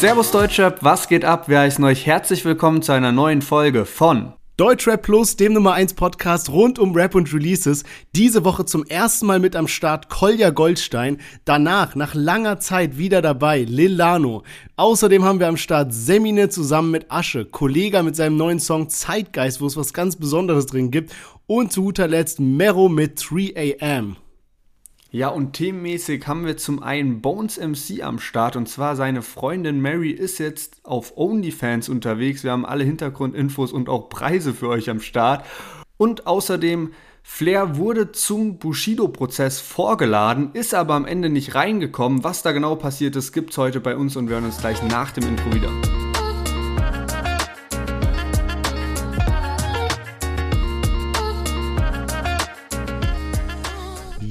Servus Deutschrap, was geht ab? Wir heißen euch herzlich willkommen zu einer neuen Folge von Deutschrap Plus, dem Nummer 1 Podcast rund um Rap und Releases. Diese Woche zum ersten Mal mit am Start Kolja Goldstein. Danach, nach langer Zeit wieder dabei, Lil Lano. Außerdem haben wir am Start Semine zusammen mit Asche, Kollega mit seinem neuen Song Zeitgeist, wo es was ganz Besonderes drin gibt. Und zu guter Letzt Mero mit 3 AM. Ja, und themenmäßig haben wir zum einen Bones MC am Start und zwar seine Freundin Mary ist jetzt auf OnlyFans unterwegs. Wir haben alle Hintergrundinfos und auch Preise für euch am Start. Und außerdem, Flair wurde zum Bushido-Prozess vorgeladen, ist aber am Ende nicht reingekommen. Was da genau passiert ist, gibt's heute bei uns und wir hören uns gleich nach dem Intro wieder.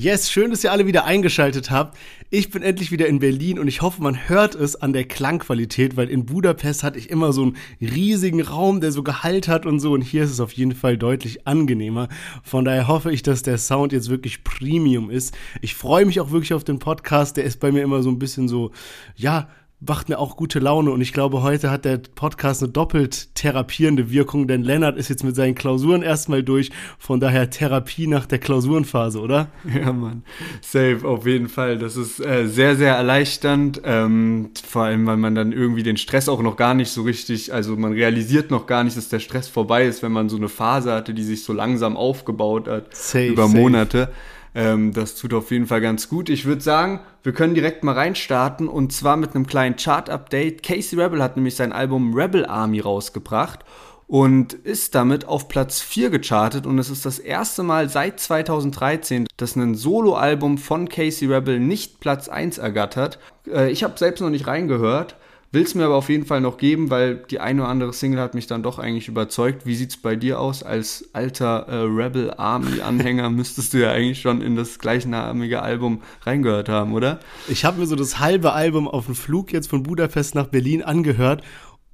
Yes, schön, dass ihr alle wieder eingeschaltet habt. Ich bin endlich wieder in Berlin und ich hoffe, man hört es an der Klangqualität, weil in Budapest hatte ich immer so einen riesigen Raum, der so Gehalt hat und so und hier ist es auf jeden Fall deutlich angenehmer. Von daher hoffe ich, dass der Sound jetzt wirklich Premium ist. Ich freue mich auch wirklich auf den Podcast, der ist bei mir immer so ein bisschen so, ja, macht mir auch gute Laune und ich glaube, heute hat der Podcast eine doppelt therapierende Wirkung, denn Lennart ist jetzt mit seinen Klausuren erstmal durch, von daher Therapie nach der Klausurenphase, oder? Ja, Mann, safe, auf jeden Fall. Das ist äh, sehr, sehr erleichternd, ähm, vor allem, weil man dann irgendwie den Stress auch noch gar nicht so richtig, also man realisiert noch gar nicht, dass der Stress vorbei ist, wenn man so eine Phase hatte, die sich so langsam aufgebaut hat, safe, über Monate. Safe. Ähm, das tut auf jeden Fall ganz gut. Ich würde sagen, wir können direkt mal reinstarten und zwar mit einem kleinen Chart-Update. Casey Rebel hat nämlich sein Album Rebel Army rausgebracht und ist damit auf Platz 4 gechartet und es ist das erste Mal seit 2013, dass ein Soloalbum von Casey Rebel nicht Platz 1 ergattert. Äh, ich habe selbst noch nicht reingehört, Will es mir aber auf jeden Fall noch geben, weil die eine oder andere Single hat mich dann doch eigentlich überzeugt. Wie sieht es bei dir aus? Als alter äh, Rebel Army Anhänger müsstest du ja eigentlich schon in das gleichnamige Album reingehört haben, oder? Ich habe mir so das halbe Album auf dem Flug jetzt von Budapest nach Berlin angehört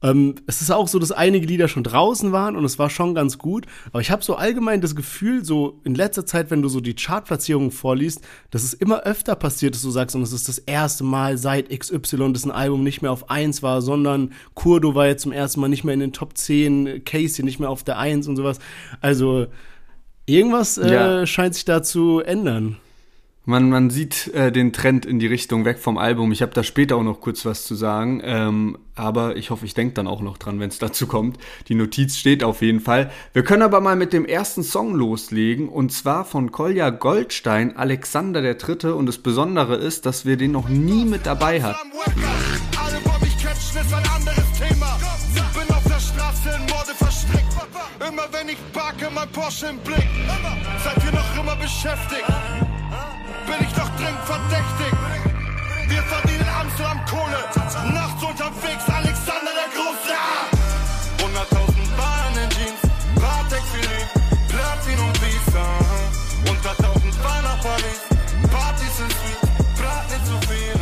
ähm, es ist auch so, dass einige Lieder schon draußen waren und es war schon ganz gut. Aber ich habe so allgemein das Gefühl, so in letzter Zeit, wenn du so die Chartplatzierungen vorliest, dass es immer öfter passiert, dass du sagst, und es ist das erste Mal seit XY, dass ein Album nicht mehr auf 1 war, sondern Kurdo war jetzt zum ersten Mal nicht mehr in den Top 10, Casey nicht mehr auf der 1 und sowas. Also irgendwas äh, ja. scheint sich da zu ändern. Man, man sieht äh, den Trend in die Richtung weg vom Album. Ich habe da später auch noch kurz was zu sagen, ähm, aber ich hoffe, ich denke dann auch noch dran, wenn es dazu kommt. Die Notiz steht auf jeden Fall. Wir können aber mal mit dem ersten Song loslegen und zwar von Kolja Goldstein, Alexander der Dritte. Und das Besondere ist, dass wir den noch nie mit dabei hatten. Immer wenn ich parke, mein Porsche im Blick. Seid ihr noch immer beschäftigt? Bin ich doch dringend verdächtig. Wir verdienen Amsterdam Kohle, nachts unterwegs, Alexander der Große. 100.000 Bar in Jeans, Patek Philippe, Platin und Visa. 100.000 Bar nach Paris, Partys in Suite, nicht zu viel.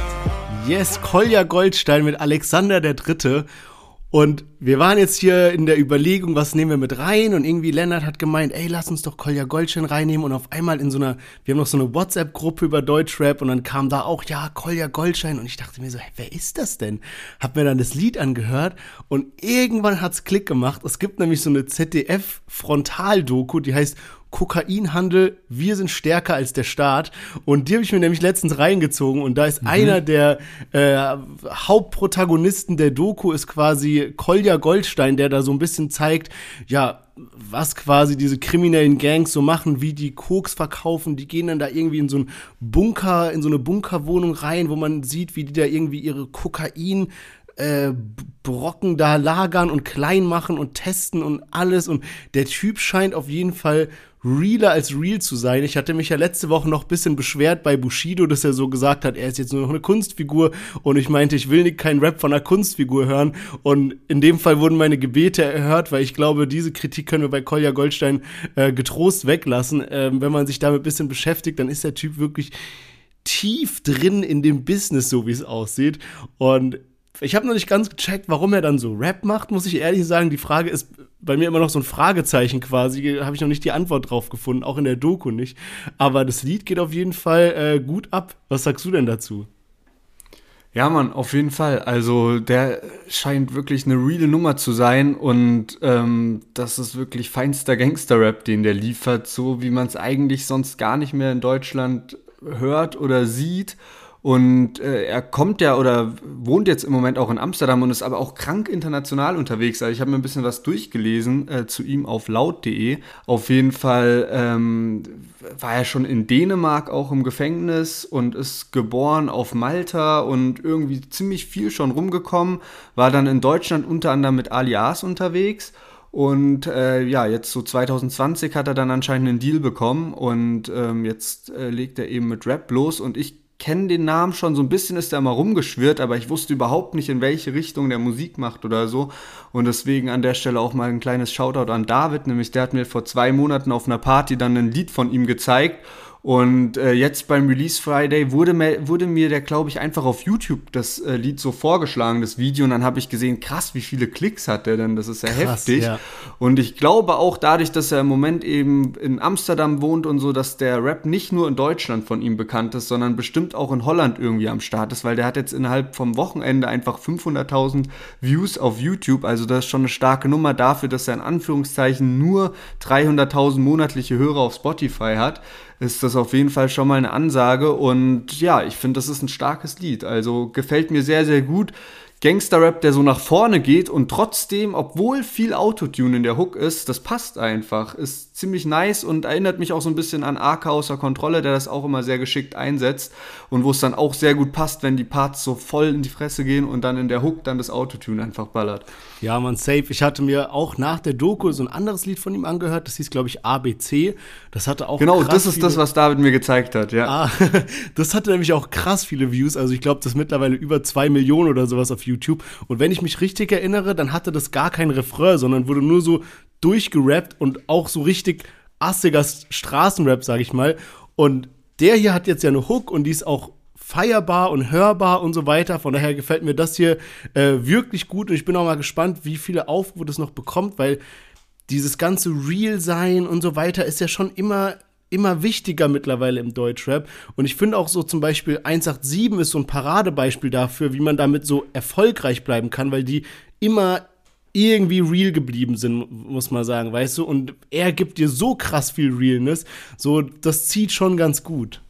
Yes, Kolja Goldstein mit Alexander der Dritte. Und wir waren jetzt hier in der Überlegung, was nehmen wir mit rein? Und irgendwie Lennart hat gemeint, ey, lass uns doch Kolja Goldstein reinnehmen. Und auf einmal in so einer, wir haben noch so eine WhatsApp-Gruppe über Deutschrap und dann kam da auch, ja, Kolja Goldstein. Und ich dachte mir so, hey, wer ist das denn? Hab mir dann das Lied angehört und irgendwann hat's Klick gemacht. Es gibt nämlich so eine ZDF-Frontal-Doku, die heißt Kokainhandel, wir sind stärker als der Staat. Und die habe ich mir nämlich letztens reingezogen und da ist mhm. einer der äh, Hauptprotagonisten der Doku ist quasi Kolja Goldstein, der da so ein bisschen zeigt, ja, was quasi diese kriminellen Gangs so machen, wie die Koks verkaufen. Die gehen dann da irgendwie in so einen Bunker, in so eine Bunkerwohnung rein, wo man sieht, wie die da irgendwie ihre Kokain äh, Brocken da lagern und klein machen und testen und alles. Und der Typ scheint auf jeden Fall realer als real zu sein. Ich hatte mich ja letzte Woche noch bisschen beschwert bei Bushido, dass er so gesagt hat, er ist jetzt nur noch eine Kunstfigur und ich meinte, ich will nicht keinen Rap von einer Kunstfigur hören und in dem Fall wurden meine Gebete erhört, weil ich glaube, diese Kritik können wir bei Kolja Goldstein äh, getrost weglassen. Ähm, wenn man sich damit bisschen beschäftigt, dann ist der Typ wirklich tief drin in dem Business, so wie es aussieht und ich habe noch nicht ganz gecheckt, warum er dann so Rap macht, muss ich ehrlich sagen. Die Frage ist bei mir immer noch so ein Fragezeichen quasi. Habe ich noch nicht die Antwort drauf gefunden, auch in der Doku nicht. Aber das Lied geht auf jeden Fall äh, gut ab. Was sagst du denn dazu? Ja, Mann, auf jeden Fall. Also der scheint wirklich eine reale Nummer zu sein und ähm, das ist wirklich feinster Gangster-Rap, den der liefert, so wie man es eigentlich sonst gar nicht mehr in Deutschland hört oder sieht. Und äh, er kommt ja oder wohnt jetzt im Moment auch in Amsterdam und ist aber auch krank international unterwegs. Also ich habe mir ein bisschen was durchgelesen äh, zu ihm auf laut.de. Auf jeden Fall ähm, war er schon in Dänemark auch im Gefängnis und ist geboren auf Malta und irgendwie ziemlich viel schon rumgekommen. War dann in Deutschland unter anderem mit Alias unterwegs. Und äh, ja, jetzt so 2020 hat er dann anscheinend einen Deal bekommen und ähm, jetzt äh, legt er eben mit Rap los und ich kenne den Namen schon, so ein bisschen ist er mal rumgeschwirrt, aber ich wusste überhaupt nicht, in welche Richtung der Musik macht oder so. Und deswegen an der Stelle auch mal ein kleines Shoutout an David, nämlich der hat mir vor zwei Monaten auf einer Party dann ein Lied von ihm gezeigt und äh, jetzt beim Release Friday wurde, mir, wurde mir der, glaube ich, einfach auf YouTube das äh, Lied so vorgeschlagen, das Video. Und dann habe ich gesehen, krass, wie viele Klicks hat der denn? Das ist ja krass, heftig. Ja. Und ich glaube auch dadurch, dass er im Moment eben in Amsterdam wohnt und so, dass der Rap nicht nur in Deutschland von ihm bekannt ist, sondern bestimmt auch in Holland irgendwie am Start ist, weil der hat jetzt innerhalb vom Wochenende einfach 500.000 Views auf YouTube. Also das ist schon eine starke Nummer dafür, dass er in Anführungszeichen nur 300.000 monatliche Hörer auf Spotify hat ist das auf jeden Fall schon mal eine Ansage. Und ja, ich finde, das ist ein starkes Lied. Also gefällt mir sehr, sehr gut. Gangster-Rap, der so nach vorne geht und trotzdem, obwohl viel Autotune in der Hook ist, das passt einfach. Ist ziemlich nice und erinnert mich auch so ein bisschen an Arca außer Kontrolle, der das auch immer sehr geschickt einsetzt und wo es dann auch sehr gut passt, wenn die Parts so voll in die Fresse gehen und dann in der Hook dann das Autotune einfach ballert. Ja, man, safe. Ich hatte mir auch nach der Doku so ein anderes Lied von ihm angehört, das hieß, glaube ich, ABC. Das hatte auch. Genau, das ist das, was David mir gezeigt hat, ja. Ah, das hatte nämlich auch krass viele Views. Also ich glaube, das ist mittlerweile über zwei Millionen oder sowas auf YouTube. Und wenn ich mich richtig erinnere, dann hatte das gar kein Refrain, sondern wurde nur so durchgerappt und auch so richtig assiger Straßenrap, sag ich mal. Und der hier hat jetzt ja eine Hook und die ist auch feierbar und hörbar und so weiter. Von daher gefällt mir das hier äh, wirklich gut und ich bin auch mal gespannt, wie viele Aufrufe das noch bekommt, weil dieses ganze Real-Sein und so weiter ist ja schon immer immer wichtiger mittlerweile im Deutschrap. Und ich finde auch so zum Beispiel 187 ist so ein Paradebeispiel dafür, wie man damit so erfolgreich bleiben kann, weil die immer irgendwie real geblieben sind, muss man sagen, weißt du? Und er gibt dir so krass viel Realness, so das zieht schon ganz gut.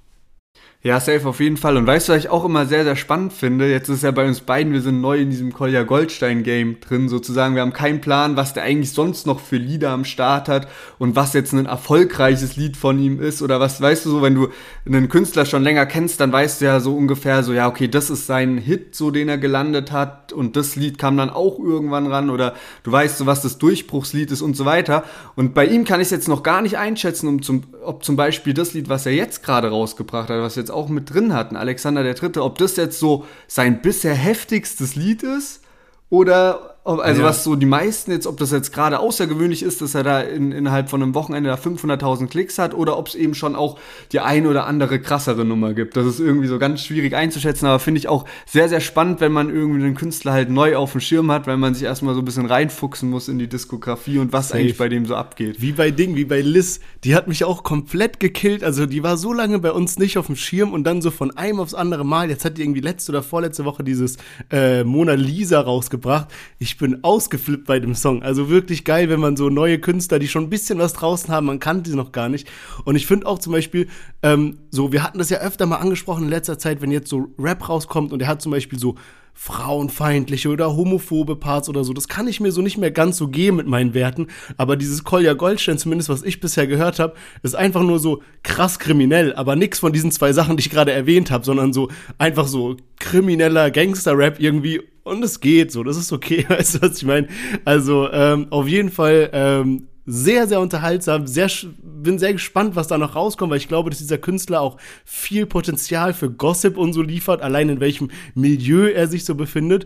Ja, safe auf jeden Fall. Und weißt du, was ich auch immer sehr, sehr spannend finde? Jetzt ist ja bei uns beiden, wir sind neu in diesem Kolja Goldstein-Game drin, sozusagen. Wir haben keinen Plan, was der eigentlich sonst noch für Lieder am Start hat und was jetzt ein erfolgreiches Lied von ihm ist. Oder was, weißt du so, wenn du einen Künstler schon länger kennst, dann weißt du ja so ungefähr so, ja, okay, das ist sein Hit, so den er gelandet hat und das Lied kam dann auch irgendwann ran oder du weißt so, was das Durchbruchslied ist und so weiter. Und bei ihm kann ich es jetzt noch gar nicht einschätzen, um zum, ob zum Beispiel das Lied, was er jetzt gerade rausgebracht hat, was jetzt auch mit drin hatten, Alexander der Dritte, ob das jetzt so sein bisher heftigstes Lied ist oder also ja. was so die meisten jetzt, ob das jetzt gerade außergewöhnlich ist, dass er da in, innerhalb von einem Wochenende da 500.000 Klicks hat oder ob es eben schon auch die ein oder andere krassere Nummer gibt. Das ist irgendwie so ganz schwierig einzuschätzen, aber finde ich auch sehr, sehr spannend, wenn man irgendwie den Künstler halt neu auf dem Schirm hat, weil man sich erstmal so ein bisschen reinfuchsen muss in die Diskografie und was Safe. eigentlich bei dem so abgeht. Wie bei Ding, wie bei Liz, die hat mich auch komplett gekillt. Also die war so lange bei uns nicht auf dem Schirm und dann so von einem aufs andere Mal, jetzt hat die irgendwie letzte oder vorletzte Woche dieses äh, Mona Lisa rausgebracht. Ich ich bin ausgeflippt bei dem Song. Also wirklich geil, wenn man so neue Künstler, die schon ein bisschen was draußen haben, man kannte sie noch gar nicht. Und ich finde auch zum Beispiel, ähm, so, wir hatten das ja öfter mal angesprochen in letzter Zeit, wenn jetzt so Rap rauskommt und er hat zum Beispiel so frauenfeindliche oder homophobe Parts oder so. Das kann ich mir so nicht mehr ganz so geben mit meinen Werten. Aber dieses Kolja Goldstein, zumindest was ich bisher gehört habe, ist einfach nur so krass kriminell. Aber nichts von diesen zwei Sachen, die ich gerade erwähnt habe, sondern so einfach so krimineller Gangster-Rap irgendwie. Und es geht so, das ist okay, weißt du, was ich meine? Also ähm, auf jeden Fall ähm, sehr, sehr unterhaltsam. Sehr, bin sehr gespannt, was da noch rauskommt, weil ich glaube, dass dieser Künstler auch viel Potenzial für Gossip und so liefert, allein in welchem Milieu er sich so befindet.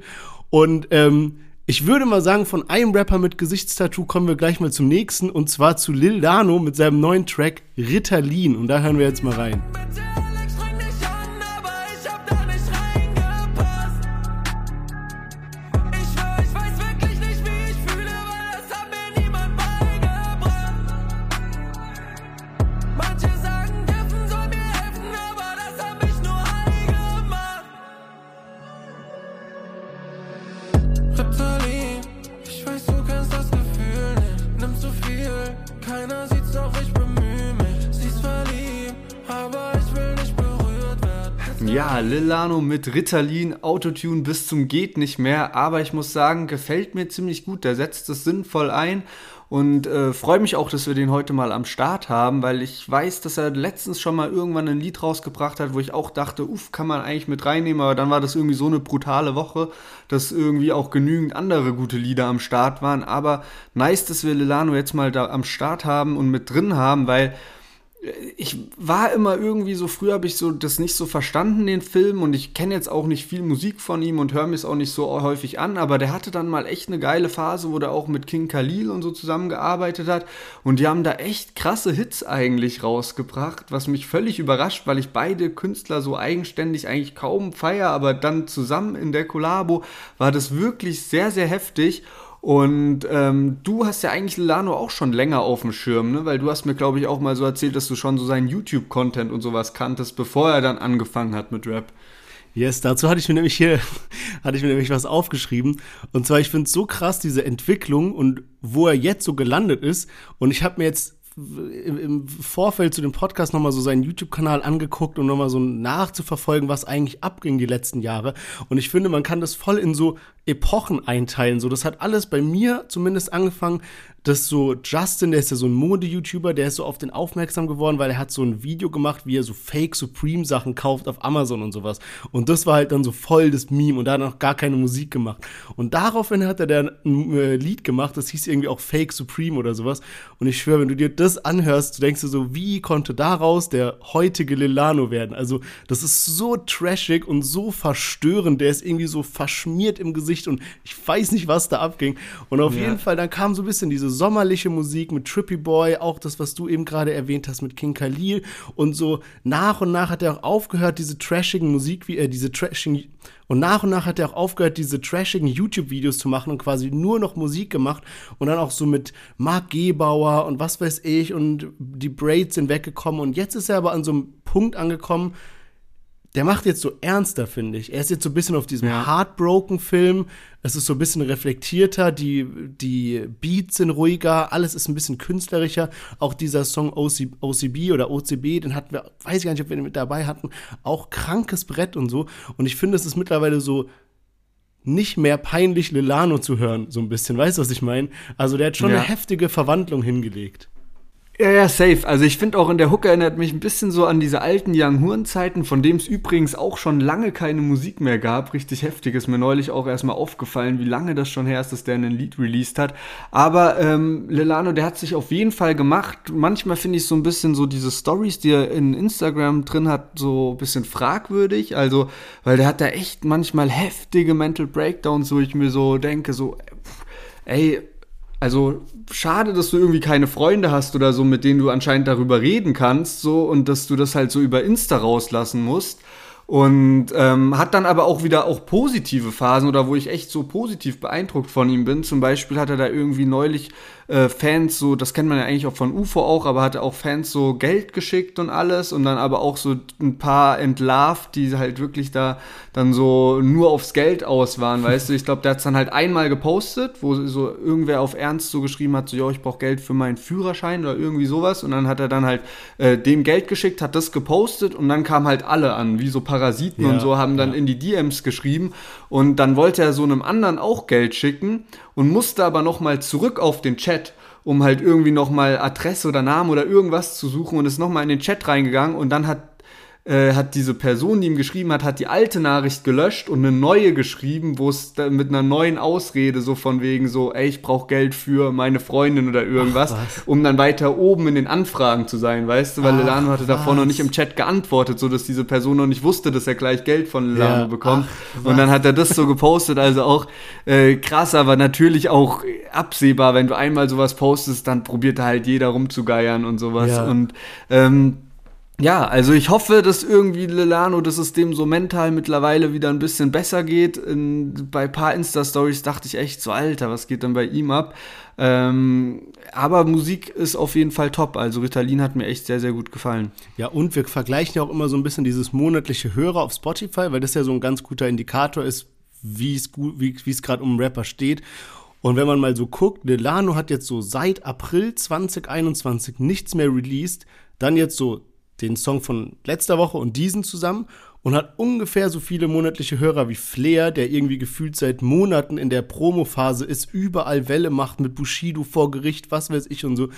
Und ähm, ich würde mal sagen, von einem Rapper mit Gesichtstattoo kommen wir gleich mal zum nächsten, und zwar zu Lil Dano mit seinem neuen Track Ritalin. Und da hören wir jetzt mal rein. Ja, Lilano mit Ritalin, Autotune bis zum geht nicht mehr, aber ich muss sagen, gefällt mir ziemlich gut. Der setzt es sinnvoll ein und äh, freue mich auch, dass wir den heute mal am Start haben, weil ich weiß, dass er letztens schon mal irgendwann ein Lied rausgebracht hat, wo ich auch dachte, uff, kann man eigentlich mit reinnehmen, aber dann war das irgendwie so eine brutale Woche, dass irgendwie auch genügend andere gute Lieder am Start waren. Aber nice, dass wir Lilano jetzt mal da am Start haben und mit drin haben, weil ich war immer irgendwie so, früher habe ich so das nicht so verstanden, den Film, und ich kenne jetzt auch nicht viel Musik von ihm und höre mir es auch nicht so häufig an, aber der hatte dann mal echt eine geile Phase, wo der auch mit King Khalil und so zusammengearbeitet hat. Und die haben da echt krasse Hits eigentlich rausgebracht, was mich völlig überrascht, weil ich beide Künstler so eigenständig eigentlich kaum feier, aber dann zusammen in der Kollabo war das wirklich sehr, sehr heftig. Und ähm, du hast ja eigentlich Lano auch schon länger auf dem Schirm, ne? Weil du hast mir, glaube ich, auch mal so erzählt, dass du schon so seinen YouTube-Content und sowas kanntest, bevor er dann angefangen hat mit Rap. Yes, dazu hatte ich mir nämlich hier, hatte ich mir nämlich was aufgeschrieben. Und zwar, ich finde es so krass, diese Entwicklung und wo er jetzt so gelandet ist. Und ich habe mir jetzt im Vorfeld zu dem Podcast nochmal so seinen YouTube-Kanal angeguckt und nochmal so nachzuverfolgen, was eigentlich abging die letzten Jahre. Und ich finde, man kann das voll in so Epochen einteilen. So, das hat alles bei mir zumindest angefangen dass so Justin, der ist ja so ein Mode-YouTuber, der ist so auf den aufmerksam geworden, weil er hat so ein Video gemacht, wie er so Fake Supreme-Sachen kauft auf Amazon und sowas. Und das war halt dann so voll das Meme und da hat er noch gar keine Musik gemacht. Und daraufhin hat er dann ein äh, Lied gemacht, das hieß irgendwie auch Fake Supreme oder sowas. Und ich schwöre, wenn du dir das anhörst, du denkst du so, wie konnte daraus der heutige Lilano werden? Also, das ist so trashig und so verstörend. Der ist irgendwie so verschmiert im Gesicht und ich weiß nicht, was da abging. Und auf ja. jeden Fall, dann kam so ein bisschen diese sommerliche Musik mit Trippy Boy, auch das, was du eben gerade erwähnt hast mit King Khalil. Und so nach und nach hat er auch aufgehört, diese trashigen Musik, wie er äh, diese trashigen und nach und nach hat er auch aufgehört, diese trashigen YouTube-Videos zu machen und quasi nur noch Musik gemacht und dann auch so mit Mark Gebauer und was weiß ich und die Braids sind weggekommen und jetzt ist er aber an so einem Punkt angekommen, der macht jetzt so ernster, finde ich. Er ist jetzt so ein bisschen auf diesem ja. Heartbroken-Film. Es ist so ein bisschen reflektierter, die, die Beats sind ruhiger, alles ist ein bisschen künstlerischer. Auch dieser Song OC, OCB oder OCB, den hatten wir, weiß ich gar nicht, ob wir den mit dabei hatten, auch krankes Brett und so. Und ich finde, es ist mittlerweile so nicht mehr peinlich, Lilano zu hören, so ein bisschen. Weißt du, was ich meine? Also der hat schon ja. eine heftige Verwandlung hingelegt. Ja, ja, safe. Also ich finde auch in der Hook erinnert mich ein bisschen so an diese alten Young Horn-Zeiten, von dem es übrigens auch schon lange keine Musik mehr gab. Richtig heftig. Ist mir neulich auch erstmal aufgefallen, wie lange das schon her ist, dass der ein Lied released hat. Aber ähm, Lelano, der hat sich auf jeden Fall gemacht. Manchmal finde ich so ein bisschen so diese Stories, die er in Instagram drin hat, so ein bisschen fragwürdig. Also, weil der hat da echt manchmal heftige Mental Breakdowns, wo ich mir so denke, so, ey, also schade, dass du irgendwie keine Freunde hast oder so, mit denen du anscheinend darüber reden kannst, so und dass du das halt so über Insta rauslassen musst. Und ähm, hat dann aber auch wieder auch positive Phasen oder wo ich echt so positiv beeindruckt von ihm bin. Zum Beispiel hat er da irgendwie neulich äh, Fans so, das kennt man ja eigentlich auch von UFO auch, aber hatte auch Fans so Geld geschickt und alles und dann aber auch so ein paar entlarvt, die halt wirklich da dann so nur aufs Geld aus waren, weißt du. Ich glaube, der hat es dann halt einmal gepostet, wo so irgendwer auf Ernst so geschrieben hat, so, ja, ich brauche Geld für meinen Führerschein oder irgendwie sowas und dann hat er dann halt äh, dem Geld geschickt, hat das gepostet und dann kamen halt alle an, wie so Parasiten ja, und so, haben dann ja. in die DMs geschrieben und dann wollte er so einem anderen auch Geld schicken und musste aber nochmal zurück auf den Chat, um halt irgendwie nochmal Adresse oder Name oder irgendwas zu suchen und ist nochmal in den Chat reingegangen und dann hat äh, hat diese Person, die ihm geschrieben hat, hat die alte Nachricht gelöscht und eine neue geschrieben, wo es mit einer neuen Ausrede so von wegen so, ey, ich brauche Geld für meine Freundin oder irgendwas, Ach, um dann weiter oben in den Anfragen zu sein, weißt du, weil Ach, Lelano hatte was. davor noch nicht im Chat geantwortet, so dass diese Person noch nicht wusste, dass er gleich Geld von Lelano ja. bekommt. Ach, und dann hat er das so gepostet, also auch äh, krass, aber natürlich auch absehbar, wenn du einmal sowas postest, dann probiert da halt jeder rumzugeiern und sowas. Ja. Und ähm, ja, also ich hoffe, dass irgendwie Lilano, dass es dem so mental mittlerweile wieder ein bisschen besser geht. In, bei ein paar Insta-Stories dachte ich echt so, Alter, was geht denn bei ihm ab? Ähm, aber Musik ist auf jeden Fall top. Also Ritalin hat mir echt sehr, sehr gut gefallen. Ja, und wir vergleichen ja auch immer so ein bisschen dieses monatliche Hörer auf Spotify, weil das ja so ein ganz guter Indikator ist, wie es wie es gerade um einen Rapper steht. Und wenn man mal so guckt, Delano hat jetzt so seit April 2021 nichts mehr released, dann jetzt so den Song von letzter Woche und diesen zusammen und hat ungefähr so viele monatliche Hörer wie Flair, der irgendwie gefühlt seit Monaten in der Promo-Phase ist, überall Welle macht mit Bushido vor Gericht, was weiß ich und so.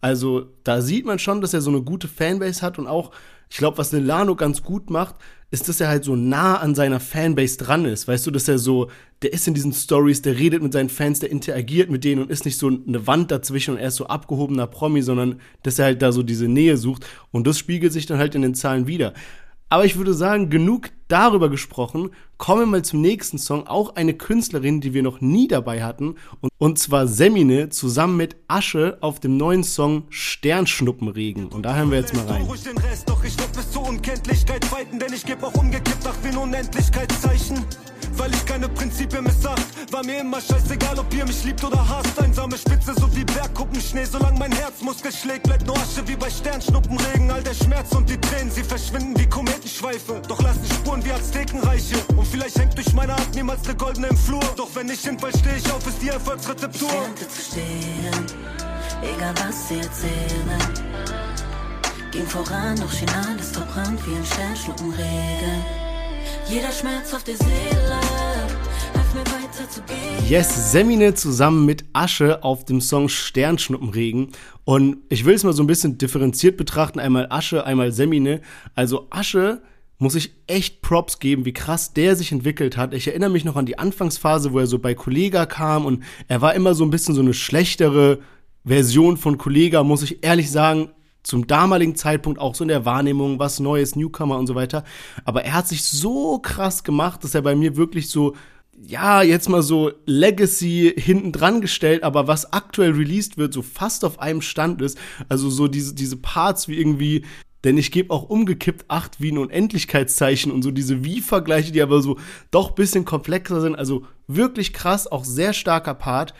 Also da sieht man schon, dass er so eine gute Fanbase hat und auch, ich glaube, was Delano ganz gut macht, ist, dass er halt so nah an seiner Fanbase dran ist. Weißt du, dass er so, der ist in diesen Stories, der redet mit seinen Fans, der interagiert mit denen und ist nicht so eine Wand dazwischen und er ist so abgehobener Promi, sondern dass er halt da so diese Nähe sucht und das spiegelt sich dann halt in den Zahlen wieder. Aber ich würde sagen, genug darüber gesprochen. Kommen wir mal zum nächsten Song. Auch eine Künstlerin, die wir noch nie dabei hatten. Und, und zwar Semine zusammen mit Asche auf dem neuen Song Sternschnuppenregen. Und da hören wir jetzt mal rein. Den Rest, doch ich bis zur Unkenntlichkeit fighten, denn ich geb auch umgekippt nach den Unendlichkeitszeichen weil ich keine Prinzipien missacht. War mir immer scheißegal, ob ihr mich liebt oder hasst. Einsame Spitze so wie Bergkuppenschnee, solange mein Herzmuskel schlägt, bleibt nur Asche wie bei Sternschnuppenregen. All der Schmerz und die Tränen, sie verschwinden wie Kometenschweife, doch lassen Spuren wie Aztekenreiche. Und vielleicht hängt durch meine Art niemals eine goldene im Flur. Doch wenn ich hinfall, stehe ich auf, ist die Erfolgsrezeptur. Ich zu stehen, egal was sie erzählen. Ging voran, doch schien alles verbrannt wie ein Sternschnuppenregen. Jeder Schmerz auf der Seele. Yes, Semine zusammen mit Asche auf dem Song Sternschnuppenregen. Und ich will es mal so ein bisschen differenziert betrachten. Einmal Asche, einmal Semine. Also Asche muss ich echt Props geben, wie krass der sich entwickelt hat. Ich erinnere mich noch an die Anfangsphase, wo er so bei Kollega kam und er war immer so ein bisschen so eine schlechtere Version von Kollega, muss ich ehrlich sagen zum damaligen Zeitpunkt auch so in der Wahrnehmung, was Neues, Newcomer und so weiter. Aber er hat sich so krass gemacht, dass er bei mir wirklich so, ja, jetzt mal so Legacy hinten dran gestellt, aber was aktuell released wird, so fast auf einem Stand ist. Also so diese, diese Parts wie irgendwie denn ich gebe auch umgekippt acht wie ein Unendlichkeitszeichen und so diese Wie-Vergleiche, die aber so doch bisschen komplexer sind. Also wirklich krass, auch sehr starker Part.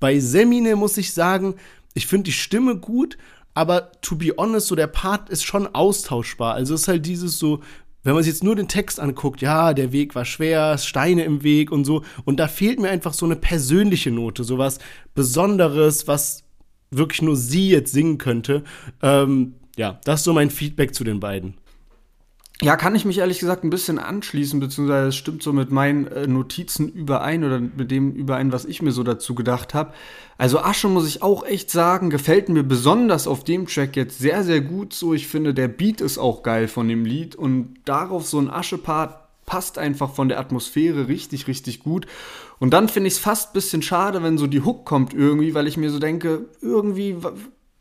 Bei Semine muss ich sagen, ich finde die Stimme gut, aber to be honest, so der Part ist schon austauschbar. Also es ist halt dieses so, wenn man sich jetzt nur den Text anguckt, ja, der Weg war schwer, Steine im Weg und so, und da fehlt mir einfach so eine persönliche Note, so was Besonderes, was wirklich nur sie jetzt singen könnte. Ähm, ja, das ist so mein Feedback zu den beiden. Ja, kann ich mich ehrlich gesagt ein bisschen anschließen, beziehungsweise es stimmt so mit meinen äh, Notizen überein oder mit dem überein, was ich mir so dazu gedacht habe. Also Asche muss ich auch echt sagen, gefällt mir besonders auf dem Track jetzt sehr, sehr gut so. Ich finde, der Beat ist auch geil von dem Lied und darauf so ein Asche-Part passt einfach von der Atmosphäre richtig, richtig gut. Und dann finde ich es fast ein bisschen schade, wenn so die Hook kommt irgendwie, weil ich mir so denke, irgendwie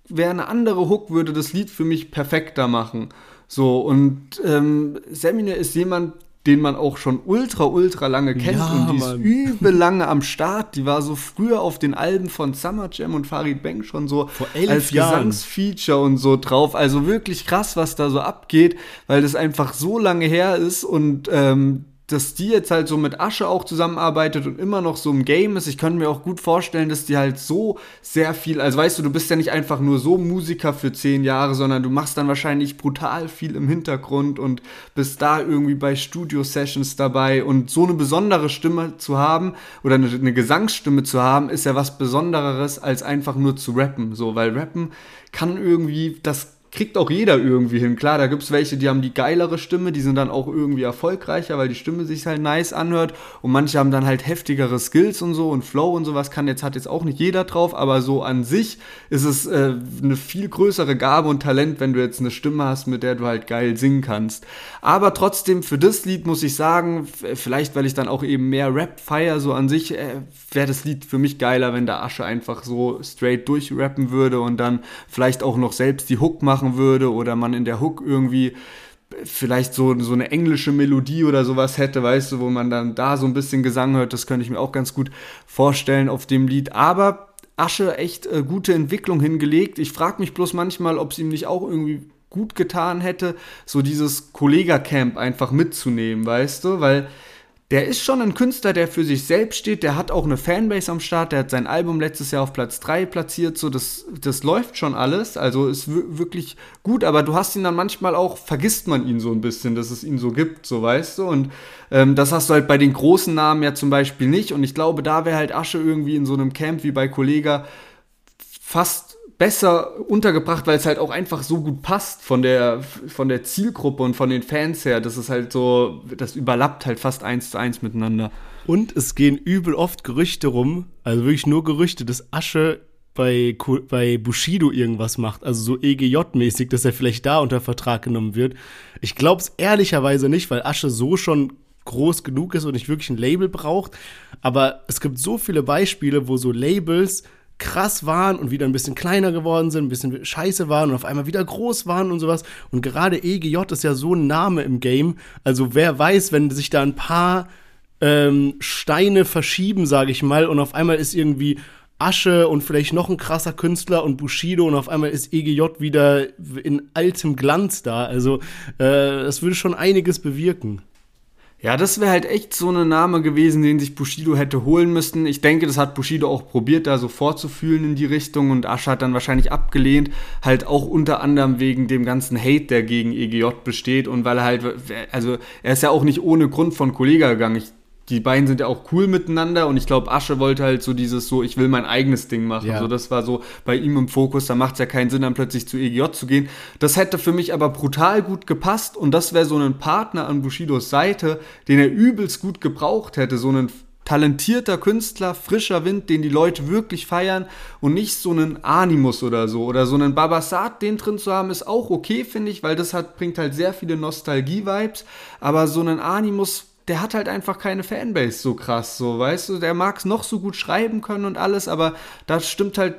wäre eine andere Hook, würde das Lied für mich perfekter machen. So, und ähm, Semine ist jemand, den man auch schon ultra, ultra lange kennt ja, und die ist übel lange am Start. Die war so früher auf den Alben von Summer Jam und Farid Bang schon so als Jahren. Gesangsfeature und so drauf. Also wirklich krass, was da so abgeht, weil das einfach so lange her ist und ähm, dass die jetzt halt so mit Asche auch zusammenarbeitet und immer noch so im Game ist. Ich könnte mir auch gut vorstellen, dass die halt so sehr viel, also weißt du, du bist ja nicht einfach nur so Musiker für zehn Jahre, sondern du machst dann wahrscheinlich brutal viel im Hintergrund und bist da irgendwie bei Studio-Sessions dabei und so eine besondere Stimme zu haben oder eine, eine Gesangsstimme zu haben, ist ja was Besondereres als einfach nur zu rappen, so, weil rappen kann irgendwie das kriegt auch jeder irgendwie hin. Klar, da gibt es welche, die haben die geilere Stimme, die sind dann auch irgendwie erfolgreicher, weil die Stimme sich halt nice anhört. Und manche haben dann halt heftigere Skills und so und Flow und sowas kann jetzt, hat jetzt auch nicht jeder drauf, aber so an sich ist es äh, eine viel größere Gabe und Talent, wenn du jetzt eine Stimme hast, mit der du halt geil singen kannst. Aber trotzdem, für das Lied muss ich sagen, vielleicht weil ich dann auch eben mehr Rap feier, so an sich äh, wäre das Lied für mich geiler, wenn der Asche einfach so straight durchrappen würde und dann vielleicht auch noch selbst die Hook macht machen würde oder man in der Hook irgendwie vielleicht so, so eine englische Melodie oder sowas hätte, weißt du, wo man dann da so ein bisschen Gesang hört, das könnte ich mir auch ganz gut vorstellen auf dem Lied. Aber Asche echt äh, gute Entwicklung hingelegt. Ich frage mich bloß manchmal, ob es ihm nicht auch irgendwie gut getan hätte, so dieses Kollega-Camp einfach mitzunehmen, weißt du, weil der ist schon ein Künstler, der für sich selbst steht, der hat auch eine Fanbase am Start, der hat sein Album letztes Jahr auf Platz 3 platziert, so das, das läuft schon alles, also ist wirklich gut, aber du hast ihn dann manchmal auch, vergisst man ihn so ein bisschen, dass es ihn so gibt, so weißt du, und ähm, das hast du halt bei den großen Namen ja zum Beispiel nicht. Und ich glaube, da wäre halt Asche irgendwie in so einem Camp wie bei Kollega fast besser untergebracht, weil es halt auch einfach so gut passt von der, von der Zielgruppe und von den Fans her. Das ist halt so, das überlappt halt fast eins zu eins miteinander. Und es gehen übel oft Gerüchte rum, also wirklich nur Gerüchte, dass Asche bei, bei Bushido irgendwas macht, also so EGJ-mäßig, dass er vielleicht da unter Vertrag genommen wird. Ich glaube es ehrlicherweise nicht, weil Asche so schon groß genug ist und nicht wirklich ein Label braucht. Aber es gibt so viele Beispiele, wo so Labels krass waren und wieder ein bisschen kleiner geworden sind, ein bisschen scheiße waren und auf einmal wieder groß waren und sowas. Und gerade EGJ ist ja so ein Name im Game. Also wer weiß, wenn sich da ein paar ähm, Steine verschieben, sage ich mal, und auf einmal ist irgendwie Asche und vielleicht noch ein krasser Künstler und Bushido und auf einmal ist EGJ wieder in altem Glanz da. Also äh, das würde schon einiges bewirken. Ja, das wäre halt echt so ein Name gewesen, den sich Bushido hätte holen müssen. Ich denke, das hat Bushido auch probiert, da so vorzufühlen in die Richtung und Asche hat dann wahrscheinlich abgelehnt, halt auch unter anderem wegen dem ganzen Hate, der gegen EGJ besteht und weil er halt, also er ist ja auch nicht ohne Grund von Kollega gegangen. Ich die beiden sind ja auch cool miteinander und ich glaube, Asche wollte halt so dieses so, ich will mein eigenes Ding machen. Ja. So, das war so bei ihm im Fokus, da macht es ja keinen Sinn, dann plötzlich zu EGJ zu gehen. Das hätte für mich aber brutal gut gepasst und das wäre so ein Partner an Bushidos Seite, den er übelst gut gebraucht hätte, so ein talentierter Künstler, frischer Wind, den die Leute wirklich feiern und nicht so einen Animus oder so oder so einen Babasat, den drin zu haben, ist auch okay, finde ich, weil das hat, bringt halt sehr viele Nostalgie-Vibes, aber so einen Animus der hat halt einfach keine Fanbase so krass, so, weißt du, der mag es noch so gut schreiben können und alles, aber das stimmt halt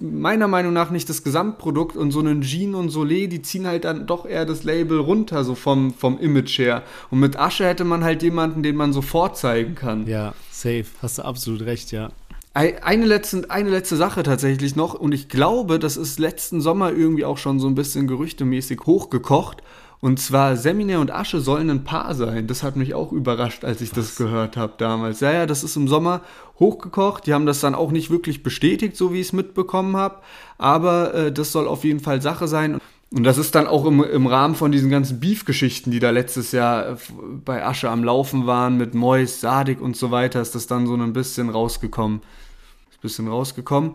meiner Meinung nach nicht das Gesamtprodukt und so einen Jean und Soleil, die ziehen halt dann doch eher das Label runter, so vom, vom Image her. Und mit Asche hätte man halt jemanden, den man so vorzeigen kann. Ja, safe, hast du absolut recht, ja. Eine letzte, eine letzte Sache tatsächlich noch, und ich glaube, das ist letzten Sommer irgendwie auch schon so ein bisschen gerüchtemäßig hochgekocht. Und zwar Semine und Asche sollen ein Paar sein. Das hat mich auch überrascht, als ich Was? das gehört habe damals. Ja, ja, das ist im Sommer hochgekocht. Die haben das dann auch nicht wirklich bestätigt, so wie ich es mitbekommen habe. Aber äh, das soll auf jeden Fall Sache sein. Und das ist dann auch im, im Rahmen von diesen ganzen Beef-Geschichten, die da letztes Jahr bei Asche am Laufen waren, mit Mois, Sadik und so weiter, ist das dann so ein bisschen rausgekommen bisschen rausgekommen.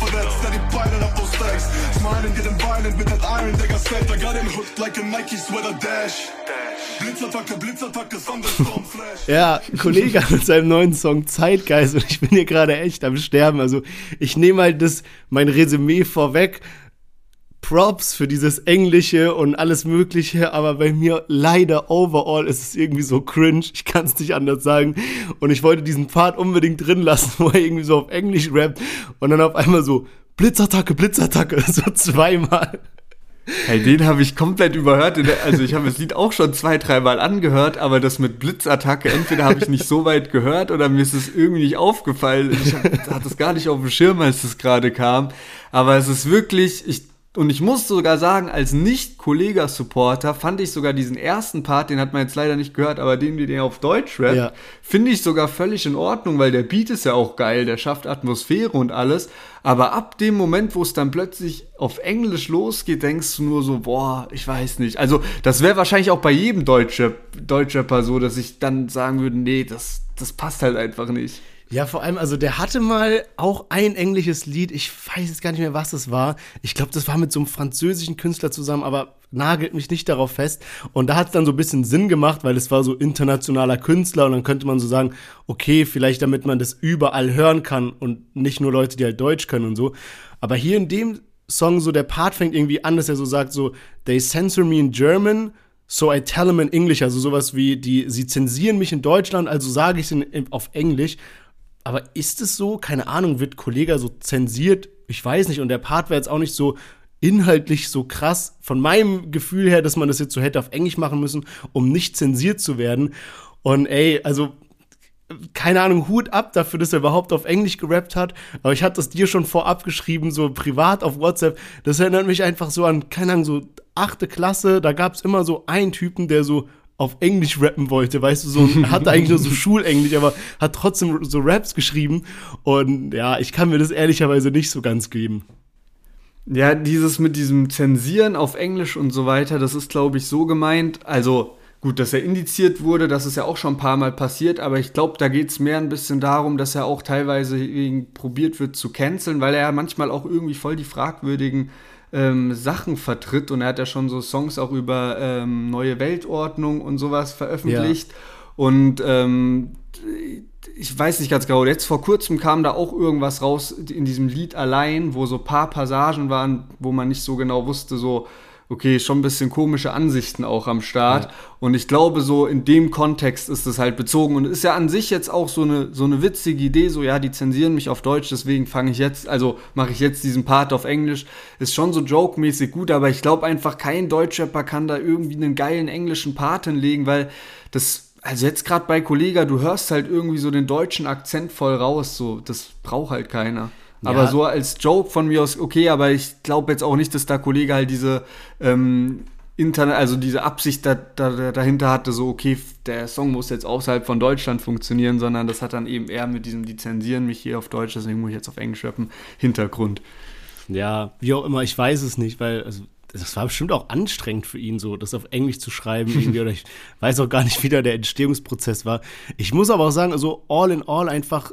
for that. Steady piling up those stacks. Smiling, getting violent with that iron dagger set. I got him hooked like a Nike sweater dash. Blitzattacke, Blitzattacke, Thunderstorm Flash. Ja, Kollege mit seinem neuen Song Zeitgeist und ich bin hier gerade echt am Sterben. Also ich nehme halt das, mein Resümee vorweg. Props für dieses Englische und alles Mögliche, aber bei mir leider overall ist es irgendwie so cringe. Ich kann es nicht anders sagen. Und ich wollte diesen Part unbedingt drin lassen, wo er irgendwie so auf Englisch rappt und dann auf einmal so Blitzattacke, Blitzattacke, so zweimal. Hey, den habe ich komplett überhört. Also ich habe das Lied auch schon zwei, dreimal angehört, aber das mit Blitzattacke, entweder habe ich nicht so weit gehört oder mir ist es irgendwie nicht aufgefallen. Ich hatte es gar nicht auf dem Schirm, als es gerade kam. Aber es ist wirklich, ich und ich muss sogar sagen, als Nicht-Kollega-Supporter fand ich sogar diesen ersten Part, den hat man jetzt leider nicht gehört, aber den, den auf Deutsch rappt, ja. finde ich sogar völlig in Ordnung, weil der Beat ist ja auch geil, der schafft Atmosphäre und alles. Aber ab dem Moment, wo es dann plötzlich auf Englisch losgeht, denkst du nur so, boah, ich weiß nicht. Also, das wäre wahrscheinlich auch bei jedem Deutscher, Deutscher so, dass ich dann sagen würde, nee, das, das passt halt einfach nicht. Ja, vor allem, also der hatte mal auch ein englisches Lied, ich weiß jetzt gar nicht mehr, was es war. Ich glaube, das war mit so einem französischen Künstler zusammen, aber nagelt mich nicht darauf fest. Und da hat es dann so ein bisschen Sinn gemacht, weil es war so internationaler Künstler und dann könnte man so sagen, okay, vielleicht damit man das überall hören kann und nicht nur Leute, die halt Deutsch können und so. Aber hier in dem Song so, der Part fängt irgendwie an, dass er so sagt so, they censor me in German, so I tell them in English, also sowas wie die, sie zensieren mich in Deutschland, also sage ich es auf Englisch. Aber ist es so? Keine Ahnung, wird Kollege so zensiert? Ich weiß nicht. Und der Part wäre jetzt auch nicht so inhaltlich so krass von meinem Gefühl her, dass man das jetzt so hätte auf Englisch machen müssen, um nicht zensiert zu werden. Und ey, also keine Ahnung, Hut ab dafür, dass er überhaupt auf Englisch gerappt hat. Aber ich hatte das dir schon vorab geschrieben, so privat auf WhatsApp. Das erinnert mich einfach so an, keine Ahnung, so achte Klasse. Da gab es immer so einen Typen, der so auf Englisch rappen wollte, weißt du, so hatte eigentlich nur so Schulenglisch, aber hat trotzdem so Raps geschrieben. Und ja, ich kann mir das ehrlicherweise nicht so ganz geben. Ja, dieses mit diesem Zensieren auf Englisch und so weiter, das ist, glaube ich, so gemeint. Also, gut, dass er indiziert wurde, das ist ja auch schon ein paar Mal passiert, aber ich glaube, da geht es mehr ein bisschen darum, dass er auch teilweise probiert wird zu canceln, weil er ja manchmal auch irgendwie voll die fragwürdigen ähm, Sachen vertritt und er hat ja schon so Songs auch über ähm, neue Weltordnung und sowas veröffentlicht. Ja. Und ähm, ich weiß nicht ganz genau, jetzt vor kurzem kam da auch irgendwas raus in diesem Lied allein, wo so ein paar Passagen waren, wo man nicht so genau wusste, so, okay, schon ein bisschen komische Ansichten auch am Start. Ja. Und ich glaube, so in dem Kontext ist es halt bezogen. Und ist ja an sich jetzt auch so eine, so eine witzige Idee, so ja, die zensieren mich auf Deutsch, deswegen fange ich jetzt, also mache ich jetzt diesen Part auf Englisch. Ist schon so joke-mäßig gut, aber ich glaube einfach, kein Deutschrapper kann da irgendwie einen geilen englischen Part hinlegen, weil das also jetzt gerade bei Kollega, du hörst halt irgendwie so den deutschen Akzent voll raus, so, das braucht halt keiner. Aber so als Joke von mir aus, okay, aber ich glaube jetzt auch nicht, dass da Kollege halt diese ähm, Internet, also diese Absicht da, da, dahinter hatte, so, okay, der Song muss jetzt außerhalb von Deutschland funktionieren, sondern das hat dann eben eher mit diesem Lizenzieren mich hier auf Deutsch, deswegen muss ich jetzt auf Englisch rappen, Hintergrund. Ja, wie auch immer, ich weiß es nicht, weil, also das war bestimmt auch anstrengend für ihn, so das auf Englisch zu schreiben irgendwie. Oder ich weiß auch gar nicht, wie da der Entstehungsprozess war. Ich muss aber auch sagen, also all in all einfach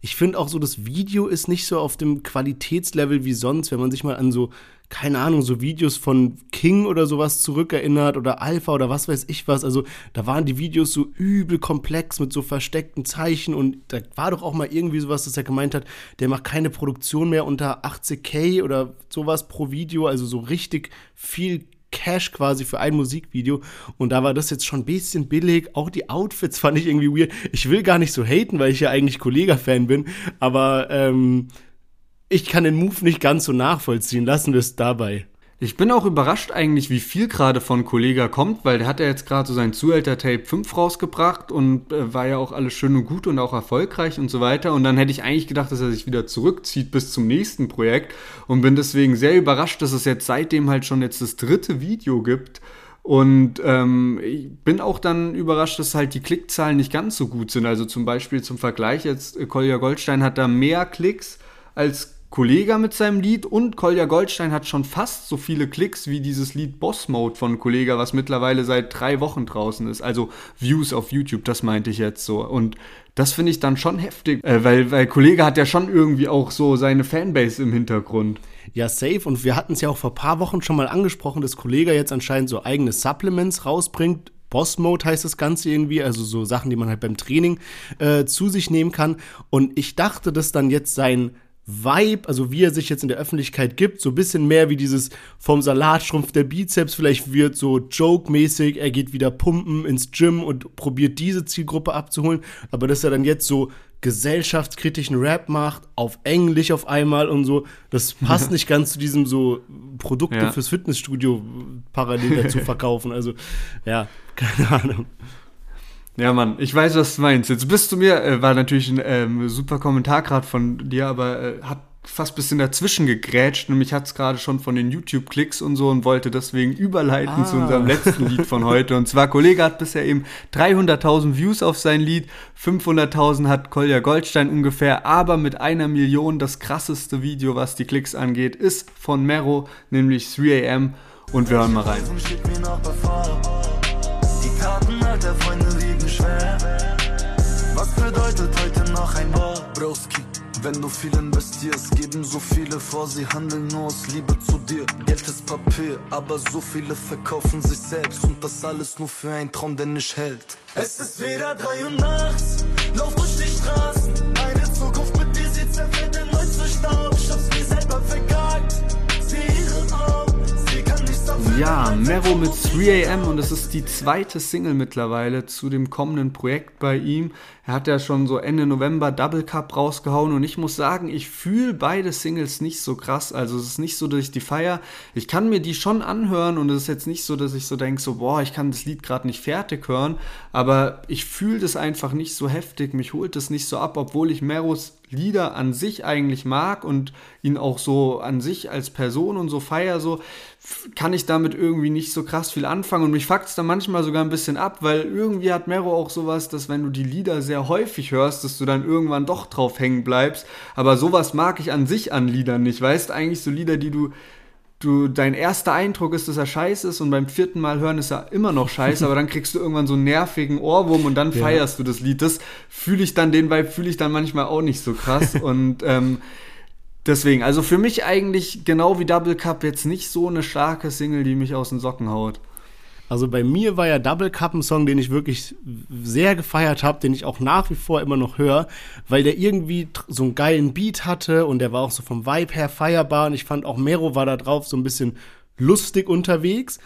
ich finde auch so, das Video ist nicht so auf dem Qualitätslevel wie sonst, wenn man sich mal an so, keine Ahnung, so Videos von King oder sowas zurückerinnert oder Alpha oder was weiß ich was. Also da waren die Videos so übel komplex mit so versteckten Zeichen und da war doch auch mal irgendwie sowas, dass er gemeint hat, der macht keine Produktion mehr unter 80k oder sowas pro Video, also so richtig viel Cash quasi für ein Musikvideo. Und da war das jetzt schon ein bisschen billig. Auch die Outfits fand ich irgendwie weird. Ich will gar nicht so haten, weil ich ja eigentlich Kollega-Fan bin. Aber ähm, ich kann den Move nicht ganz so nachvollziehen. Lassen wir es dabei. Ich bin auch überrascht eigentlich, wie viel gerade von Kollega kommt, weil der hat ja jetzt gerade so sein Zuhälter-Tape 5 rausgebracht und äh, war ja auch alles schön und gut und auch erfolgreich und so weiter. Und dann hätte ich eigentlich gedacht, dass er sich wieder zurückzieht bis zum nächsten Projekt und bin deswegen sehr überrascht, dass es jetzt seitdem halt schon jetzt das dritte Video gibt. Und ähm, ich bin auch dann überrascht, dass halt die Klickzahlen nicht ganz so gut sind. Also zum Beispiel zum Vergleich jetzt, äh, Kolja Goldstein hat da mehr Klicks als Kollega mit seinem Lied und Kolja Goldstein hat schon fast so viele Klicks wie dieses Lied Boss Mode von Kollega, was mittlerweile seit drei Wochen draußen ist. Also Views auf YouTube, das meinte ich jetzt so. Und das finde ich dann schon heftig, äh, weil, weil Kollege hat ja schon irgendwie auch so seine Fanbase im Hintergrund. Ja, safe. Und wir hatten es ja auch vor ein paar Wochen schon mal angesprochen, dass Kollege jetzt anscheinend so eigene Supplements rausbringt. Boss Mode heißt das Ganze irgendwie, also so Sachen, die man halt beim Training äh, zu sich nehmen kann. Und ich dachte, dass dann jetzt sein Vibe, also wie er sich jetzt in der Öffentlichkeit gibt, so ein bisschen mehr wie dieses vom Salatschrumpf der Bizeps, vielleicht wird so joke-mäßig, er geht wieder pumpen ins Gym und probiert diese Zielgruppe abzuholen, aber dass er dann jetzt so gesellschaftskritischen Rap macht, auf Englisch auf einmal und so, das passt nicht ganz zu diesem so Produkte ja. fürs Fitnessstudio parallel dazu verkaufen, also ja, keine Ahnung. Ja, Mann, ich weiß, was du meinst. Jetzt bist du mir, äh, war natürlich ein ähm, super Kommentar gerade von dir, aber äh, hat fast ein bisschen dazwischen gegrätscht. Nämlich hat es gerade schon von den YouTube-Klicks und so und wollte deswegen überleiten ah. zu unserem letzten Lied von heute. Und zwar, Kollege hat bisher eben 300.000 Views auf sein Lied, 500.000 hat Kolja Goldstein ungefähr, aber mit einer Million das krasseste Video, was die Klicks angeht, ist von Mero, nämlich 3am. Und wir hören mal rein. Die Karten alter Freunde. Bedeutet heute noch ein Wort, Broski? Wenn du viel investierst, geben so viele vor, sie handeln nur aus Liebe zu dir. Geld ist Papier, aber so viele verkaufen sich selbst und das alles nur für einen Traum, der nicht hält. Es ist wieder drei Uhr nachts, lauf durch die Straßen. Eine Zukunft mit dir, sie zerfällt erneut zu Staub. Ich hab's mir selber vergagt, sie ihre Augen, sie kann nichts dafür. Ja, Mero mit 3am und es ist die zweite Single mittlerweile zu dem kommenden Projekt bei ihm. Er hat ja schon so Ende November Double Cup rausgehauen und ich muss sagen, ich fühle beide Singles nicht so krass. Also es ist nicht so, dass ich die feier. Ich kann mir die schon anhören und es ist jetzt nicht so, dass ich so denke, so boah, ich kann das Lied gerade nicht fertig hören, aber ich fühle das einfach nicht so heftig. Mich holt das nicht so ab, obwohl ich Meros Lieder an sich eigentlich mag und ihn auch so an sich als Person und so feier, so kann ich damit irgendwie nicht so krass viel anfangen und mich fuckt es dann manchmal sogar ein bisschen ab, weil irgendwie hat Mero auch sowas, dass wenn du die Lieder sehr häufig hörst, dass du dann irgendwann doch drauf hängen bleibst, aber sowas mag ich an sich an Liedern nicht, weißt eigentlich so Lieder, die du du, dein erster Eindruck ist, dass er scheiße ist und beim vierten Mal hören ist er immer noch scheiße, aber dann kriegst du irgendwann so einen nervigen Ohrwurm und dann ja. feierst du das Lied. Das fühle ich dann, den Vibe fühle ich dann manchmal auch nicht so krass und ähm, deswegen, also für mich eigentlich genau wie Double Cup jetzt nicht so eine starke Single, die mich aus den Socken haut. Also bei mir war ja Double Cup ein Song, den ich wirklich sehr gefeiert habe, den ich auch nach wie vor immer noch höre, weil der irgendwie so einen geilen Beat hatte und der war auch so vom Vibe her feierbar und ich fand auch Mero war da drauf so ein bisschen lustig unterwegs.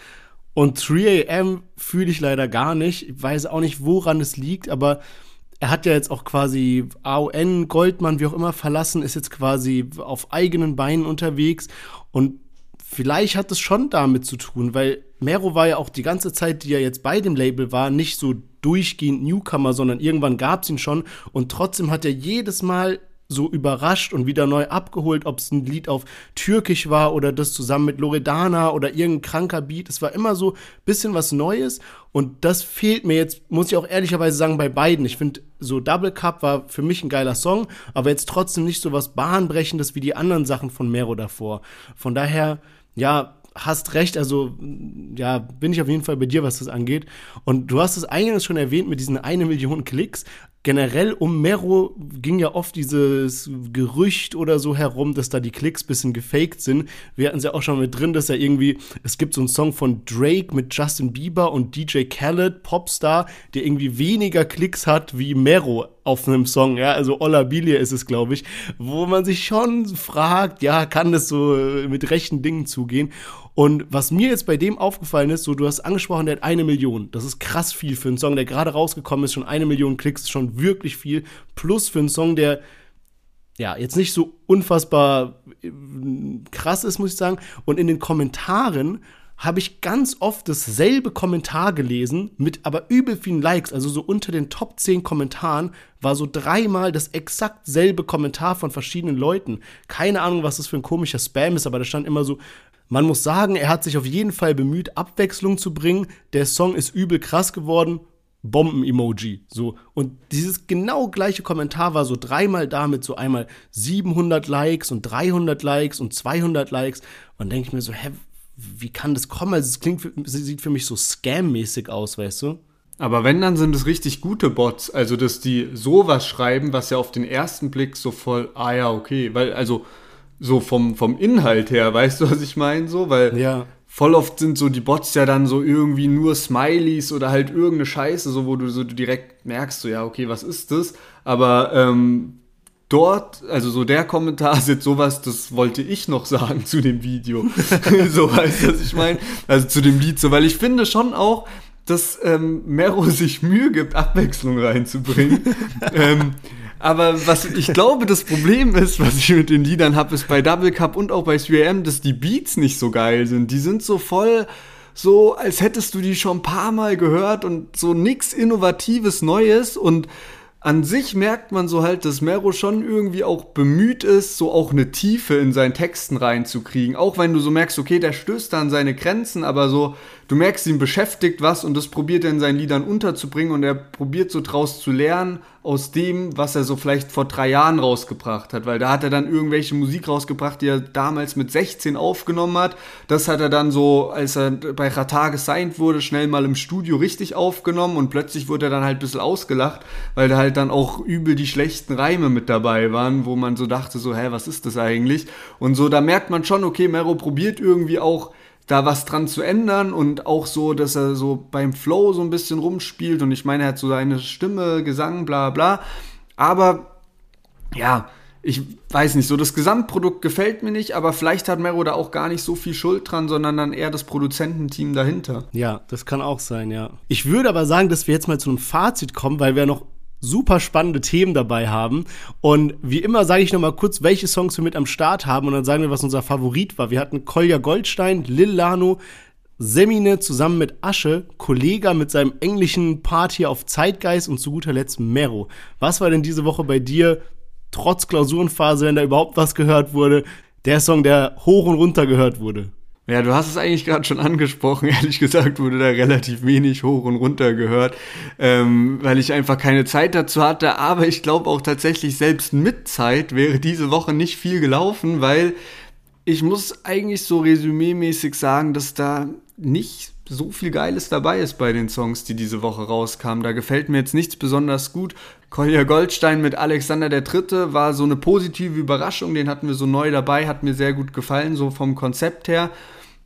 Und 3am fühle ich leider gar nicht. Ich weiß auch nicht, woran es liegt, aber er hat ja jetzt auch quasi AON, Goldmann, wie auch immer verlassen, ist jetzt quasi auf eigenen Beinen unterwegs und vielleicht hat es schon damit zu tun, weil Mero war ja auch die ganze Zeit, die er jetzt bei dem Label war, nicht so durchgehend Newcomer, sondern irgendwann gab es ihn schon und trotzdem hat er jedes Mal so überrascht und wieder neu abgeholt, ob es ein Lied auf Türkisch war oder das zusammen mit Loredana oder irgendein kranker Beat. Es war immer so ein bisschen was Neues und das fehlt mir jetzt, muss ich auch ehrlicherweise sagen, bei beiden. Ich finde, so Double Cup war für mich ein geiler Song, aber jetzt trotzdem nicht so was Bahnbrechendes wie die anderen Sachen von Mero davor. Von daher, ja, hast recht, also ja, bin ich auf jeden Fall bei dir, was das angeht. Und du hast es eingangs schon erwähnt mit diesen eine Million Klicks generell um Mero ging ja oft dieses Gerücht oder so herum, dass da die Klicks bisschen gefaked sind. Wir hatten es ja auch schon mit drin, dass er irgendwie, es gibt so einen Song von Drake mit Justin Bieber und DJ Khaled, Popstar, der irgendwie weniger Klicks hat wie Mero auf einem Song, ja, also Olla Bilia ist es, glaube ich, wo man sich schon fragt, ja, kann das so mit rechten Dingen zugehen? Und was mir jetzt bei dem aufgefallen ist, so du hast angesprochen, der hat eine Million. Das ist krass viel für einen Song, der gerade rausgekommen ist, schon eine Million Klicks, schon wirklich viel. Plus für einen Song, der ja jetzt nicht so unfassbar äh, krass ist, muss ich sagen. Und in den Kommentaren habe ich ganz oft dasselbe Kommentar gelesen, mit aber übel vielen Likes. Also so unter den Top 10 Kommentaren war so dreimal das exakt selbe Kommentar von verschiedenen Leuten. Keine Ahnung, was das für ein komischer Spam ist, aber da stand immer so, man muss sagen, er hat sich auf jeden Fall bemüht, Abwechslung zu bringen. Der Song ist übel krass geworden. Bomben-Emoji. So. Und dieses genau gleiche Kommentar war so dreimal da mit so einmal 700 Likes und 300 Likes und 200 Likes. Und denke ich mir so, hä, wie kann das kommen? Also, es klingt, sieht für mich so scam-mäßig aus, weißt du? Aber wenn, dann sind es richtig gute Bots. Also, dass die sowas schreiben, was ja auf den ersten Blick so voll, ah ja, okay. Weil, also, so vom, vom Inhalt her, weißt du, was ich meine? So, weil ja. voll oft sind so die Bots ja dann so irgendwie nur Smileys oder halt irgendeine Scheiße, so wo du so direkt merkst, so ja, okay, was ist das? Aber ähm, dort, also so der Kommentar ist jetzt sowas, das wollte ich noch sagen zu dem Video. so weißt du, was ich meine? Also zu dem Lied, so, weil ich finde schon auch, dass ähm, Mero sich Mühe gibt, Abwechslung reinzubringen. ähm, aber was ich glaube, das Problem ist, was ich mit den Liedern habe, ist bei Double Cup und auch bei 3AM, dass die Beats nicht so geil sind. Die sind so voll so, als hättest du die schon ein paar Mal gehört und so nix Innovatives Neues und an sich merkt man so halt, dass Mero schon irgendwie auch bemüht ist, so auch eine Tiefe in seinen Texten reinzukriegen. Auch wenn du so merkst, okay, der stößt da an seine Grenzen, aber so, du merkst, ihn beschäftigt was und das probiert er in seinen Liedern unterzubringen und er probiert so draus zu lernen aus dem, was er so vielleicht vor drei Jahren rausgebracht hat, weil da hat er dann irgendwelche Musik rausgebracht, die er damals mit 16 aufgenommen hat. Das hat er dann so, als er bei Rata gesigned wurde, schnell mal im Studio richtig aufgenommen und plötzlich wurde er dann halt ein bisschen ausgelacht, weil da halt dann auch übel die schlechten Reime mit dabei waren, wo man so dachte, so, hä, was ist das eigentlich? Und so, da merkt man schon, okay, Mero probiert irgendwie auch da was dran zu ändern und auch so, dass er so beim Flow so ein bisschen rumspielt und ich meine, er hat so seine Stimme, Gesang, bla bla. Aber ja, ich weiß nicht, so das Gesamtprodukt gefällt mir nicht, aber vielleicht hat Mero da auch gar nicht so viel Schuld dran, sondern dann eher das Produzententeam dahinter. Ja, das kann auch sein, ja. Ich würde aber sagen, dass wir jetzt mal zu einem Fazit kommen, weil wir noch super spannende Themen dabei haben. Und wie immer sage ich noch mal kurz, welche Songs wir mit am Start haben und dann sagen wir, was unser Favorit war. Wir hatten Kolja Goldstein, Lil Lano, Semine zusammen mit Asche, Kollega mit seinem englischen Part hier auf Zeitgeist und zu guter Letzt Mero. Was war denn diese Woche bei dir, trotz Klausurenphase, wenn da überhaupt was gehört wurde, der Song, der hoch und runter gehört wurde? Ja, du hast es eigentlich gerade schon angesprochen. Ehrlich gesagt wurde da relativ wenig hoch und runter gehört, ähm, weil ich einfach keine Zeit dazu hatte. Aber ich glaube auch tatsächlich, selbst mit Zeit wäre diese Woche nicht viel gelaufen, weil ich muss eigentlich so resümee-mäßig sagen, dass da nicht so viel Geiles dabei ist bei den Songs, die diese Woche rauskamen. Da gefällt mir jetzt nichts besonders gut. Kolja Goldstein mit Alexander der Dritte war so eine positive Überraschung. Den hatten wir so neu dabei, hat mir sehr gut gefallen, so vom Konzept her.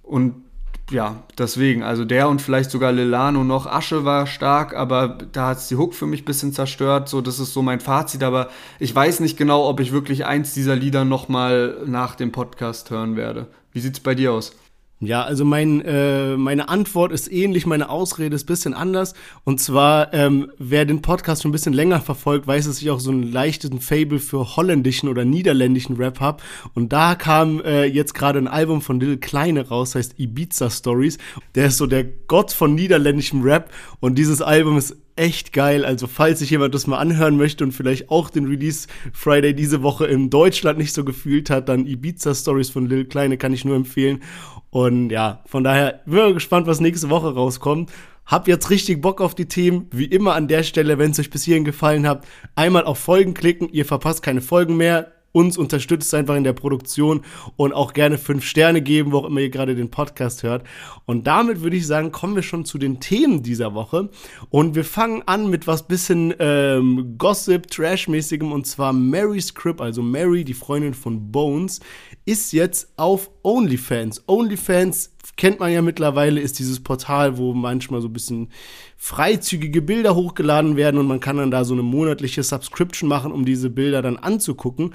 Und ja, deswegen, also der und vielleicht sogar Lilano noch. Asche war stark, aber da hat es die Hook für mich ein bisschen zerstört. So, das ist so mein Fazit. Aber ich weiß nicht genau, ob ich wirklich eins dieser Lieder nochmal nach dem Podcast hören werde. Wie sieht's bei dir aus? Ja, also mein, äh, meine Antwort ist ähnlich, meine Ausrede ist bisschen anders. Und zwar, ähm, wer den Podcast schon ein bisschen länger verfolgt, weiß, dass ich auch so einen leichten Fable für holländischen oder niederländischen Rap habe. Und da kam äh, jetzt gerade ein Album von Lil Kleine raus, heißt Ibiza Stories. Der ist so der Gott von niederländischem Rap. Und dieses Album ist echt geil. Also falls sich jemand das mal anhören möchte und vielleicht auch den Release Friday diese Woche in Deutschland nicht so gefühlt hat, dann Ibiza Stories von Lil Kleine kann ich nur empfehlen. Und ja, von daher bin ich gespannt, was nächste Woche rauskommt. Hab jetzt richtig Bock auf die Themen. Wie immer an der Stelle, wenn es euch bis hierhin gefallen hat, einmal auf Folgen klicken. Ihr verpasst keine Folgen mehr uns unterstützt einfach in der Produktion und auch gerne fünf Sterne geben, wo auch immer ihr gerade den Podcast hört. Und damit würde ich sagen, kommen wir schon zu den Themen dieser Woche. Und wir fangen an mit was bisschen ähm, Gossip, Trash-mäßigem und zwar Mary Script, also Mary, die Freundin von Bones, ist jetzt auf OnlyFans. OnlyFans kennt man ja mittlerweile, ist dieses Portal, wo manchmal so ein bisschen freizügige Bilder hochgeladen werden und man kann dann da so eine monatliche Subscription machen, um diese Bilder dann anzugucken.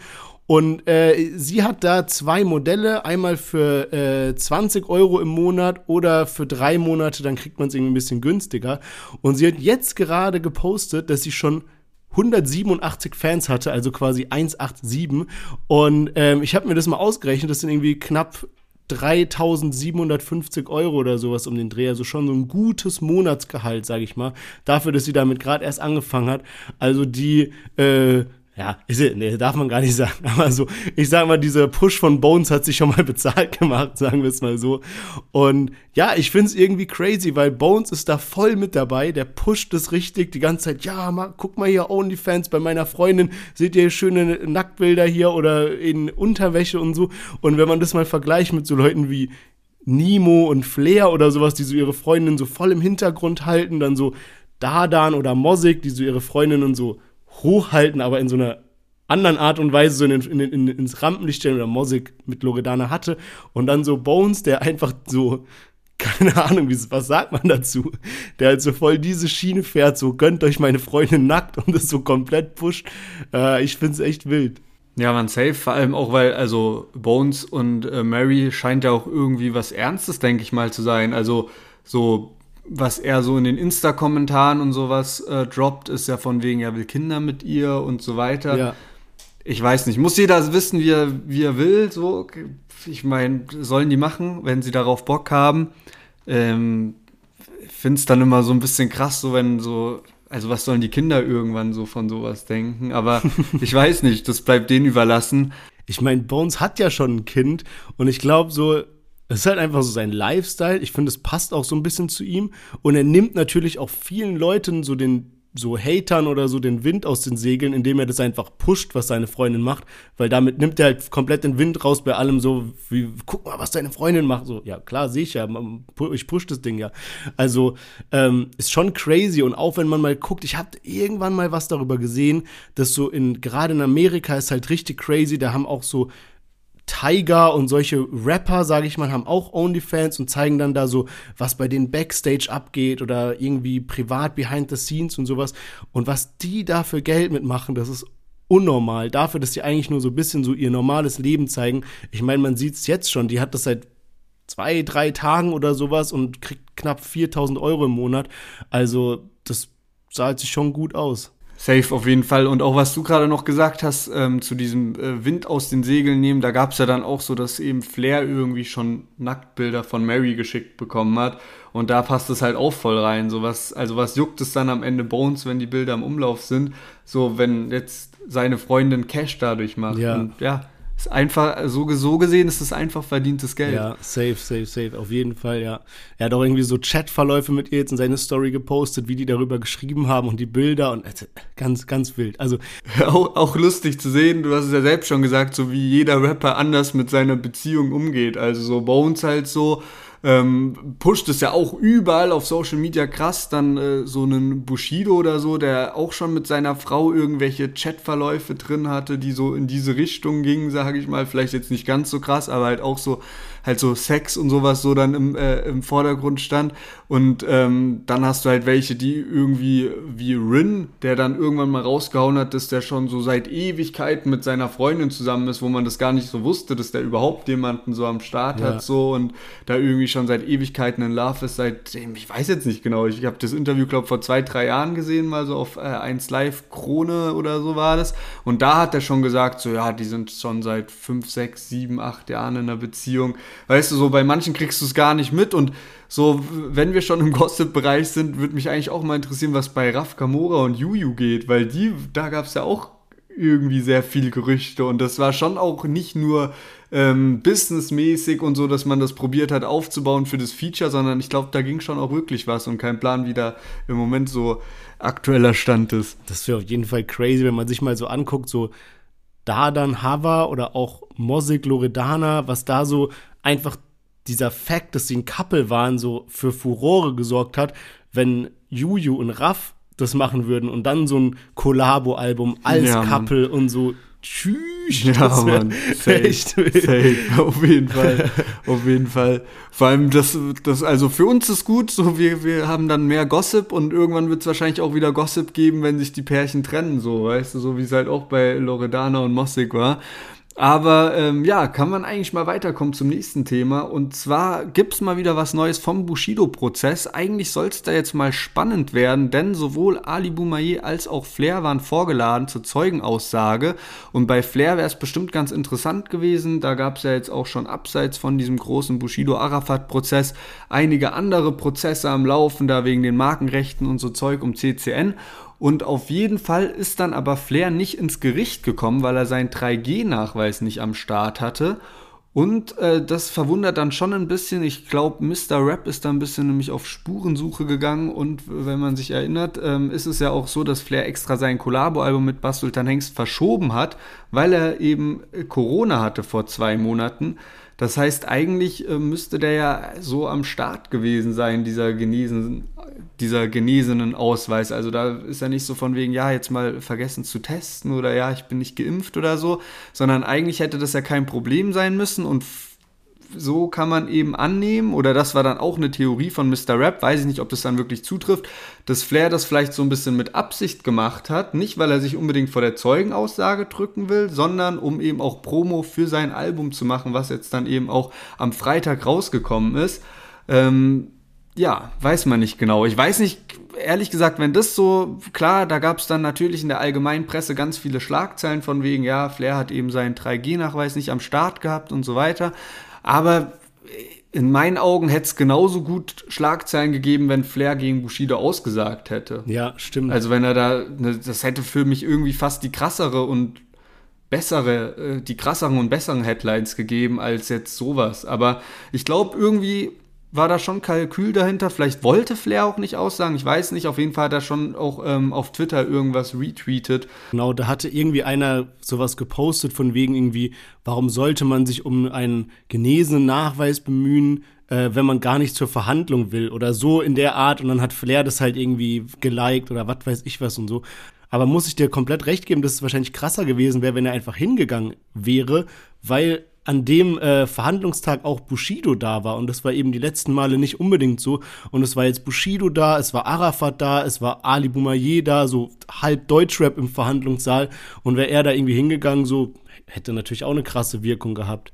Und äh, sie hat da zwei Modelle, einmal für äh, 20 Euro im Monat oder für drei Monate, dann kriegt man es irgendwie ein bisschen günstiger. Und sie hat jetzt gerade gepostet, dass sie schon 187 Fans hatte, also quasi 187. Und ähm, ich habe mir das mal ausgerechnet, das sind irgendwie knapp 3750 Euro oder sowas um den Dreh. Also schon so ein gutes Monatsgehalt, sage ich mal. Dafür, dass sie damit gerade erst angefangen hat. Also die äh, ja, ist, nee, darf man gar nicht sagen. Aber so, ich sag mal, dieser Push von Bones hat sich schon mal bezahlt gemacht, sagen wir es mal so. Und ja, ich find's irgendwie crazy, weil Bones ist da voll mit dabei. Der pusht es richtig die ganze Zeit. Ja, mal, guck mal hier, OnlyFans bei meiner Freundin. Seht ihr schöne Nacktbilder hier oder in Unterwäsche und so. Und wenn man das mal vergleicht mit so Leuten wie Nemo und Flair oder sowas, die so ihre Freundin so voll im Hintergrund halten, dann so Dardan oder Mosik, die so ihre Freundinnen so hochhalten, aber in so einer anderen Art und Weise so in, in, in, ins Rampenlicht stellen oder Mosik mit Loredana hatte. Und dann so Bones, der einfach so, keine Ahnung, was sagt man dazu, der halt so voll diese Schiene fährt, so gönnt euch meine Freundin nackt und das so komplett pusht. Äh, ich find's echt wild. Ja, man safe, vor allem auch, weil, also Bones und äh, Mary scheint ja auch irgendwie was Ernstes, denke ich mal, zu sein. Also so was er so in den Insta-Kommentaren und sowas äh, droppt, ist ja von wegen, er will Kinder mit ihr und so weiter. Ja. Ich weiß nicht, muss jeder wissen, wie er, wie er will. So, ich meine, sollen die machen, wenn sie darauf Bock haben. Ähm, ich finde es dann immer so ein bisschen krass, so wenn so, also was sollen die Kinder irgendwann so von sowas denken? Aber ich weiß nicht, das bleibt denen überlassen. Ich meine, Bones hat ja schon ein Kind und ich glaube so, es ist halt einfach so sein Lifestyle. Ich finde, es passt auch so ein bisschen zu ihm. Und er nimmt natürlich auch vielen Leuten so den, so Hatern oder so den Wind aus den Segeln, indem er das einfach pusht, was seine Freundin macht. Weil damit nimmt er halt komplett den Wind raus bei allem so, wie, guck mal, was deine Freundin macht. So, ja, klar, sehe ich ja. Ich push das Ding ja. Also, ähm, ist schon crazy. Und auch wenn man mal guckt, ich habe irgendwann mal was darüber gesehen, dass so in, gerade in Amerika ist halt richtig crazy. Da haben auch so Tiger und solche Rapper, sage ich mal, haben auch OnlyFans und zeigen dann da so, was bei den Backstage abgeht oder irgendwie privat behind the scenes und sowas. Und was die da für Geld mitmachen, das ist unnormal. Dafür, dass die eigentlich nur so ein bisschen so ihr normales Leben zeigen. Ich meine, man sieht es jetzt schon, die hat das seit zwei, drei Tagen oder sowas und kriegt knapp 4000 Euro im Monat. Also, das sah sich schon gut aus. Safe auf jeden Fall. Und auch was du gerade noch gesagt hast, ähm, zu diesem äh, Wind aus den Segeln nehmen, da gab es ja dann auch so, dass eben Flair irgendwie schon Nacktbilder von Mary geschickt bekommen hat. Und da passt es halt auch voll rein. So was, also was juckt es dann am Ende Bones, wenn die Bilder im Umlauf sind? So, wenn jetzt seine Freundin Cash dadurch macht. Ja. Und ja, ist einfach, so, so gesehen ist es einfach verdientes Geld. Ja, safe, safe, safe, auf jeden Fall, ja. Er hat auch irgendwie so Chatverläufe mit ihr jetzt in seine Story gepostet, wie die darüber geschrieben haben und die Bilder und also, ganz, ganz wild. Also auch, auch lustig zu sehen, du hast es ja selbst schon gesagt, so wie jeder Rapper anders mit seiner Beziehung umgeht. Also so Bones halt so, ähm, pusht es ja auch überall auf Social Media krass. Dann äh, so einen Bushido oder so, der auch schon mit seiner Frau irgendwelche Chatverläufe drin hatte, die so in diese Richtung gingen, sage ich mal. Vielleicht jetzt nicht ganz so krass, aber halt auch so halt so Sex und sowas so dann im, äh, im Vordergrund stand. Und ähm, dann hast du halt welche, die irgendwie wie Rin, der dann irgendwann mal rausgehauen hat, dass der schon so seit Ewigkeiten mit seiner Freundin zusammen ist, wo man das gar nicht so wusste, dass der überhaupt jemanden so am Start ja. hat so und da irgendwie schon seit Ewigkeiten in Love ist, seitdem, ich weiß jetzt nicht genau, ich habe das Interview, glaube vor zwei, drei Jahren gesehen, mal so auf äh, 1 Live Krone oder so war das. Und da hat er schon gesagt, so ja, die sind schon seit fünf, sechs, sieben, acht Jahren in einer Beziehung. Weißt du, so bei manchen kriegst du es gar nicht mit. Und so, wenn wir schon im Gossip-Bereich sind, würde mich eigentlich auch mal interessieren, was bei Raf Kamora und Juju geht, weil die, da gab es ja auch irgendwie sehr viel Gerüchte. Und das war schon auch nicht nur ähm, businessmäßig und so, dass man das probiert hat aufzubauen für das Feature, sondern ich glaube, da ging schon auch wirklich was und kein Plan, wie da im Moment so aktueller Stand ist. Das wäre auf jeden Fall crazy, wenn man sich mal so anguckt, so Dardan Hava oder auch Mosik Loredana, was da so einfach dieser Fakt, dass sie ein Couple waren, so für Furore gesorgt hat, wenn Juju und Raff das machen würden und dann so ein Collabo-Album als ja, Couple Mann. und so Tschüss. Ja, Mann. Safe, echt safe. Auf jeden Fall. Auf jeden Fall. Vor allem, das, das, also für uns ist gut, so wir, wir haben dann mehr Gossip und irgendwann wird es wahrscheinlich auch wieder Gossip geben, wenn sich die Pärchen trennen, so, weißt du, so wie es halt auch bei Loredana und Mossig war. Aber ähm, ja, kann man eigentlich mal weiterkommen zum nächsten Thema. Und zwar gibt es mal wieder was Neues vom Bushido-Prozess. Eigentlich soll es da jetzt mal spannend werden, denn sowohl Ali Boumaier als auch Flair waren vorgeladen zur Zeugenaussage. Und bei Flair wäre es bestimmt ganz interessant gewesen. Da gab es ja jetzt auch schon abseits von diesem großen Bushido-Arafat-Prozess einige andere Prozesse am Laufen, da wegen den Markenrechten und so Zeug um CCN. Und auf jeden Fall ist dann aber Flair nicht ins Gericht gekommen, weil er seinen 3G-Nachweis nicht am Start hatte. Und äh, das verwundert dann schon ein bisschen. Ich glaube, Mr. Rap ist da ein bisschen nämlich auf Spurensuche gegangen. Und wenn man sich erinnert, ähm, ist es ja auch so, dass Flair extra sein Collabo-Album mit Bas Sultan Hengst verschoben hat, weil er eben Corona hatte vor zwei Monaten. Das heißt, eigentlich äh, müsste der ja so am Start gewesen sein, dieser genesen, dieser genesenen Ausweis. Also da ist er nicht so von wegen, ja, jetzt mal vergessen zu testen oder ja, ich bin nicht geimpft oder so, sondern eigentlich hätte das ja kein Problem sein müssen und so kann man eben annehmen, oder das war dann auch eine Theorie von Mr. Rap, weiß ich nicht, ob das dann wirklich zutrifft, dass Flair das vielleicht so ein bisschen mit Absicht gemacht hat, nicht weil er sich unbedingt vor der Zeugenaussage drücken will, sondern um eben auch Promo für sein Album zu machen, was jetzt dann eben auch am Freitag rausgekommen ist. Ähm, ja, weiß man nicht genau. Ich weiß nicht, ehrlich gesagt, wenn das so, klar, da gab es dann natürlich in der allgemeinen Presse ganz viele Schlagzeilen von wegen, ja, Flair hat eben seinen 3G-Nachweis nicht am Start gehabt und so weiter. Aber in meinen Augen hätte es genauso gut Schlagzeilen gegeben, wenn Flair gegen Bushido ausgesagt hätte. Ja, stimmt. Also wenn er da, ne, das hätte für mich irgendwie fast die krassere und bessere, äh, die krasseren und besseren Headlines gegeben als jetzt sowas. Aber ich glaube irgendwie war da schon Kalkül dahinter. Vielleicht wollte Flair auch nicht aussagen. Ich weiß nicht. Auf jeden Fall hat er schon auch ähm, auf Twitter irgendwas retweetet. Genau, da hatte irgendwie einer sowas gepostet von wegen irgendwie, warum sollte man sich um einen genesenen Nachweis bemühen, äh, wenn man gar nicht zur Verhandlung will oder so in der Art. Und dann hat Flair das halt irgendwie geliked oder was weiß ich was und so. Aber muss ich dir komplett recht geben, dass es wahrscheinlich krasser gewesen wäre, wenn er einfach hingegangen wäre, weil an dem äh, Verhandlungstag auch Bushido da war. Und das war eben die letzten Male nicht unbedingt so. Und es war jetzt Bushido da, es war Arafat da, es war Ali Boumaier da, so halb Deutschrap im Verhandlungssaal. Und wäre er da irgendwie hingegangen, so hätte natürlich auch eine krasse Wirkung gehabt.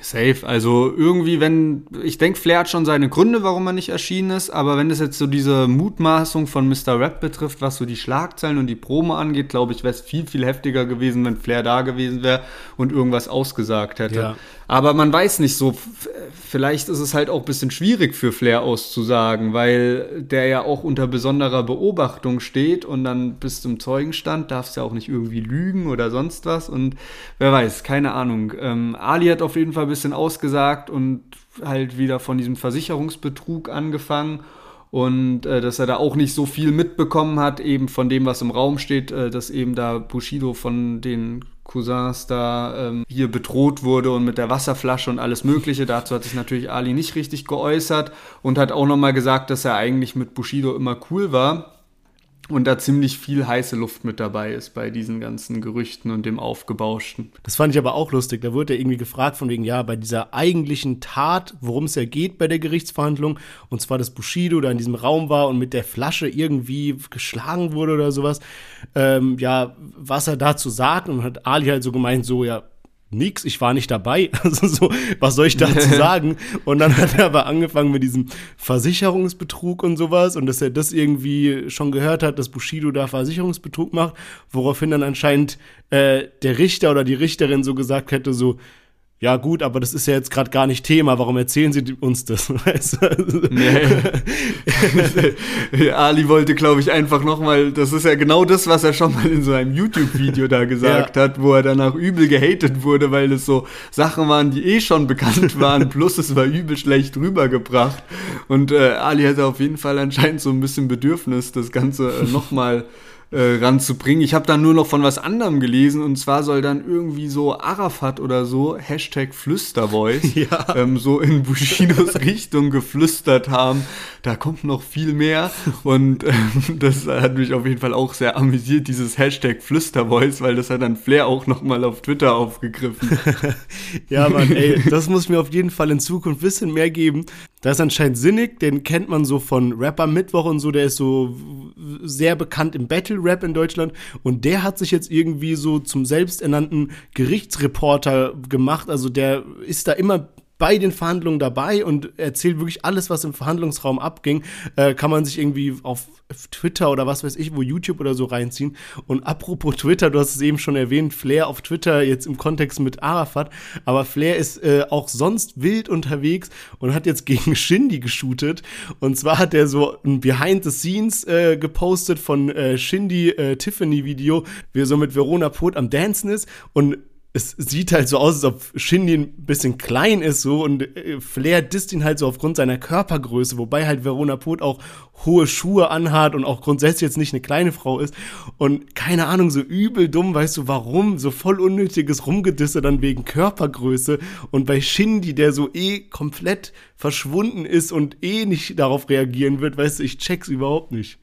Safe. Also irgendwie, wenn, ich denke, Flair hat schon seine Gründe, warum er nicht erschienen ist, aber wenn das jetzt so diese Mutmaßung von Mr. Rap betrifft, was so die Schlagzeilen und die Promo angeht, glaube ich, wäre es viel, viel heftiger gewesen, wenn Flair da gewesen wäre und irgendwas ausgesagt hätte. Ja. Aber man weiß nicht so, vielleicht ist es halt auch ein bisschen schwierig für Flair auszusagen, weil der ja auch unter besonderer Beobachtung steht und dann bis zum Zeugenstand darfst ja auch nicht irgendwie lügen oder sonst was und wer weiß, keine Ahnung. Ähm, Ali hat auf jeden Fall ein bisschen ausgesagt und halt wieder von diesem Versicherungsbetrug angefangen und äh, dass er da auch nicht so viel mitbekommen hat, eben von dem, was im Raum steht, äh, dass eben da Bushido von den Cousins da ähm, hier bedroht wurde und mit der Wasserflasche und alles Mögliche. Dazu hat sich natürlich Ali nicht richtig geäußert und hat auch nochmal gesagt, dass er eigentlich mit Bushido immer cool war und da ziemlich viel heiße Luft mit dabei ist bei diesen ganzen Gerüchten und dem Aufgebauschten. Das fand ich aber auch lustig. Da wurde er irgendwie gefragt von wegen, ja, bei dieser eigentlichen Tat, worum es ja geht bei der Gerichtsverhandlung, und zwar, dass Bushido da in diesem Raum war und mit der Flasche irgendwie geschlagen wurde oder sowas, ähm, ja, was er dazu sagt und hat Ali halt so gemeint, so, ja, nix, ich war nicht dabei. Also so, was soll ich dazu sagen? Und dann hat er aber angefangen mit diesem Versicherungsbetrug und sowas und dass er das irgendwie schon gehört hat, dass Bushido da Versicherungsbetrug macht, woraufhin dann anscheinend äh, der Richter oder die Richterin so gesagt hätte, so, ja gut, aber das ist ja jetzt gerade gar nicht Thema, warum erzählen Sie uns das? Weißt du? nee. Ali wollte, glaube ich, einfach nochmal, das ist ja genau das, was er schon mal in so einem YouTube-Video da gesagt ja. hat, wo er danach übel gehatet wurde, weil es so Sachen waren, die eh schon bekannt waren, plus es war übel schlecht rübergebracht. Und äh, Ali hatte auf jeden Fall anscheinend so ein bisschen Bedürfnis, das Ganze äh, nochmal äh, ranzubringen. Ich habe dann nur noch von was anderem gelesen und zwar soll dann irgendwie so Arafat oder so, Hashtag Flüstervoice, ja. ähm, so in Bushidos Richtung geflüstert haben. Da kommt noch viel mehr und ähm, das hat mich auf jeden Fall auch sehr amüsiert, dieses Hashtag Flüstervoice, weil das hat dann Flair auch nochmal auf Twitter aufgegriffen. ja, Mann, ey, das muss mir auf jeden Fall in Zukunft ein bisschen mehr geben. Das ist anscheinend sinnig, den kennt man so von Rapper Mittwoch und so, der ist so sehr bekannt im Battle Rap in Deutschland und der hat sich jetzt irgendwie so zum selbsternannten Gerichtsreporter gemacht, also der ist da immer bei den Verhandlungen dabei und erzählt wirklich alles, was im Verhandlungsraum abging. Äh, kann man sich irgendwie auf Twitter oder was weiß ich, wo YouTube oder so reinziehen. Und apropos Twitter, du hast es eben schon erwähnt, Flair auf Twitter jetzt im Kontext mit Arafat, aber Flair ist äh, auch sonst wild unterwegs und hat jetzt gegen Shindy geshootet. Und zwar hat er so ein Behind the Scenes äh, gepostet von äh, Shindy äh, Tiffany Video, wie er so mit Verona Pot am Dancen ist und es sieht halt so aus, als ob Shindy ein bisschen klein ist so und äh, Flair disst ihn halt so aufgrund seiner Körpergröße, wobei halt Verona Pot auch hohe Schuhe anhat und auch grundsätzlich jetzt nicht eine kleine Frau ist und keine Ahnung, so übel dumm, weißt du, warum? So voll unnötiges Rumgedisse dann wegen Körpergröße und bei Shindy, der so eh komplett verschwunden ist und eh nicht darauf reagieren wird, weißt du, ich check's überhaupt nicht.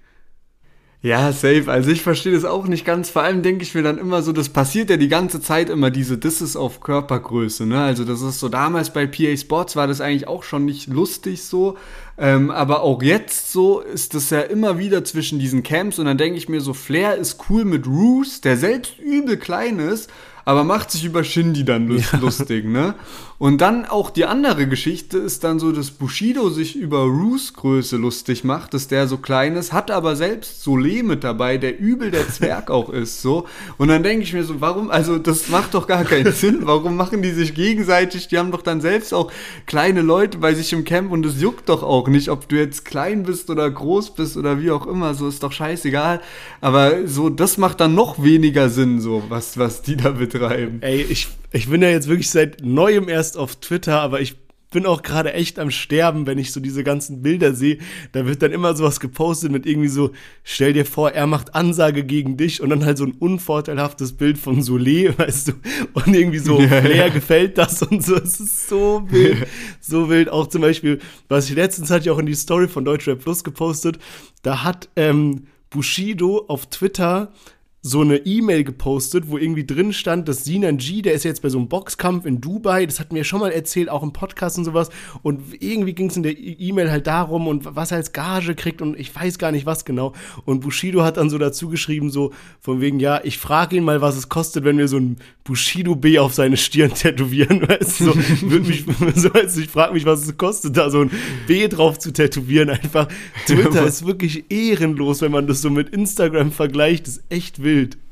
Ja, safe. Also ich verstehe das auch nicht ganz. Vor allem denke ich mir dann immer so, das passiert ja die ganze Zeit immer diese Disses auf Körpergröße. Ne? Also das ist so, damals bei PA Sports war das eigentlich auch schon nicht lustig so. Ähm, aber auch jetzt so ist das ja immer wieder zwischen diesen Camps und dann denke ich mir so, Flair ist cool mit Roos, der selbst übel klein ist aber macht sich über Shindy dann lust ja. lustig, ne? Und dann auch die andere Geschichte ist dann so, dass Bushido sich über Roos Größe lustig macht, dass der so klein ist, hat aber selbst Soleil mit dabei, der übel der Zwerg auch ist, so. Und dann denke ich mir so, warum, also das macht doch gar keinen Sinn, warum machen die sich gegenseitig, die haben doch dann selbst auch kleine Leute bei sich im Camp und es juckt doch auch nicht, ob du jetzt klein bist oder groß bist oder wie auch immer, so ist doch scheißegal. Aber so, das macht dann noch weniger Sinn, so, was, was die da betreiben betreiben. Ey, ich, ich bin ja jetzt wirklich seit neuem erst auf Twitter, aber ich bin auch gerade echt am Sterben, wenn ich so diese ganzen Bilder sehe. Da wird dann immer sowas gepostet mit irgendwie so, stell dir vor, er macht Ansage gegen dich und dann halt so ein unvorteilhaftes Bild von Soleil, weißt du, und irgendwie so, ja, Flair ja. gefällt das und so. Es ist so wild, so wild. Auch zum Beispiel, was ich letztens hatte ich auch in die Story von Deutschrap Plus gepostet, da hat ähm, Bushido auf Twitter so eine E-Mail gepostet, wo irgendwie drin stand, dass Sinan G, der ist jetzt bei so einem Boxkampf in Dubai, das hat mir schon mal erzählt, auch im Podcast und sowas. Und irgendwie ging es in der E-Mail halt darum und was er als Gage kriegt und ich weiß gar nicht was genau. Und Bushido hat dann so dazu geschrieben, so von wegen, ja, ich frage ihn mal, was es kostet, wenn wir so ein Bushido B auf seine Stirn tätowieren. Weißt du, so, mich, so, also ich frage mich, was es kostet, da so ein B drauf zu tätowieren. Einfach, Twitter ist wirklich ehrenlos, wenn man das so mit Instagram vergleicht. Das ist echt wild wild.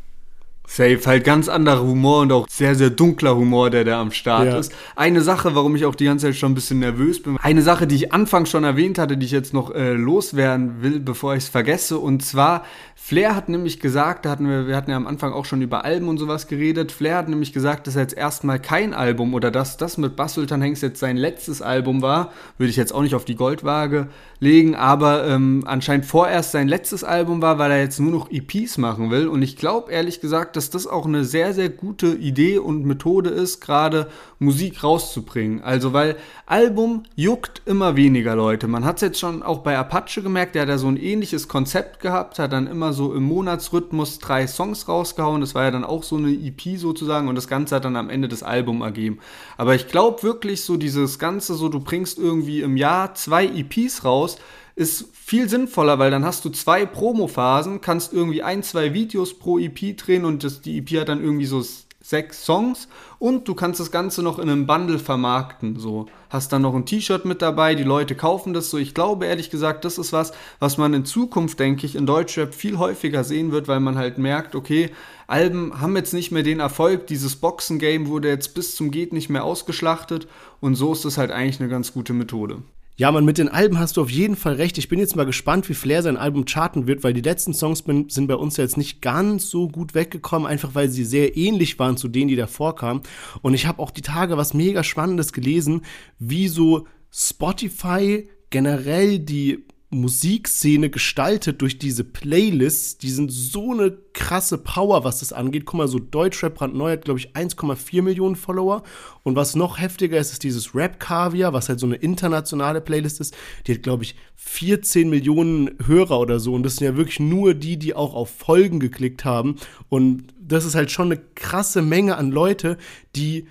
Safe, halt ganz anderer Humor und auch sehr, sehr dunkler Humor, der da am Start ja. ist. Eine Sache, warum ich auch die ganze Zeit schon ein bisschen nervös bin, eine Sache, die ich anfangs schon erwähnt hatte, die ich jetzt noch äh, loswerden will, bevor ich es vergesse, und zwar Flair hat nämlich gesagt, da hatten wir, wir hatten ja am Anfang auch schon über Alben und sowas geredet. Flair hat nämlich gesagt, dass er jetzt erstmal kein Album oder dass das mit Bass Sultan Hengst jetzt sein letztes Album war. Würde ich jetzt auch nicht auf die Goldwaage legen, aber ähm, anscheinend vorerst sein letztes Album war, weil er jetzt nur noch EPs machen will. Und ich glaube ehrlich gesagt, dass das auch eine sehr, sehr gute Idee und Methode ist, gerade Musik rauszubringen. Also, weil Album juckt immer weniger Leute. Man hat es jetzt schon auch bei Apache gemerkt, der hat ja so ein ähnliches Konzept gehabt, hat dann immer so im Monatsrhythmus drei Songs rausgehauen. Das war ja dann auch so eine EP sozusagen und das Ganze hat dann am Ende das Album ergeben. Aber ich glaube wirklich so dieses Ganze, so du bringst irgendwie im Jahr zwei EPs raus, ist viel sinnvoller, weil dann hast du zwei Promo-Phasen, kannst irgendwie ein, zwei Videos pro EP drehen und das, die EP hat dann irgendwie so sechs Songs und du kannst das Ganze noch in einem Bundle vermarkten. So hast dann noch ein T-Shirt mit dabei, die Leute kaufen das so. Ich glaube ehrlich gesagt, das ist was, was man in Zukunft, denke ich, in Deutschrap viel häufiger sehen wird, weil man halt merkt, okay, Alben haben jetzt nicht mehr den Erfolg, dieses Boxen-Game wurde jetzt bis zum Geht nicht mehr ausgeschlachtet und so ist es halt eigentlich eine ganz gute Methode. Ja, man, mit den Alben hast du auf jeden Fall recht. Ich bin jetzt mal gespannt, wie Flair sein Album charten wird, weil die letzten Songs bin, sind bei uns jetzt nicht ganz so gut weggekommen, einfach weil sie sehr ähnlich waren zu denen, die davor kamen. Und ich habe auch die Tage was mega Spannendes gelesen, wie so Spotify generell die Musikszene gestaltet durch diese Playlists. Die sind so eine krasse Power, was das angeht. Guck mal, so Deutschrap brandneu hat, glaube ich, 1,4 Millionen Follower. Und was noch heftiger ist, ist dieses Rap Kaviar, was halt so eine internationale Playlist ist. Die hat, glaube ich, 14 Millionen Hörer oder so. Und das sind ja wirklich nur die, die auch auf Folgen geklickt haben. Und das ist halt schon eine krasse Menge an Leute, die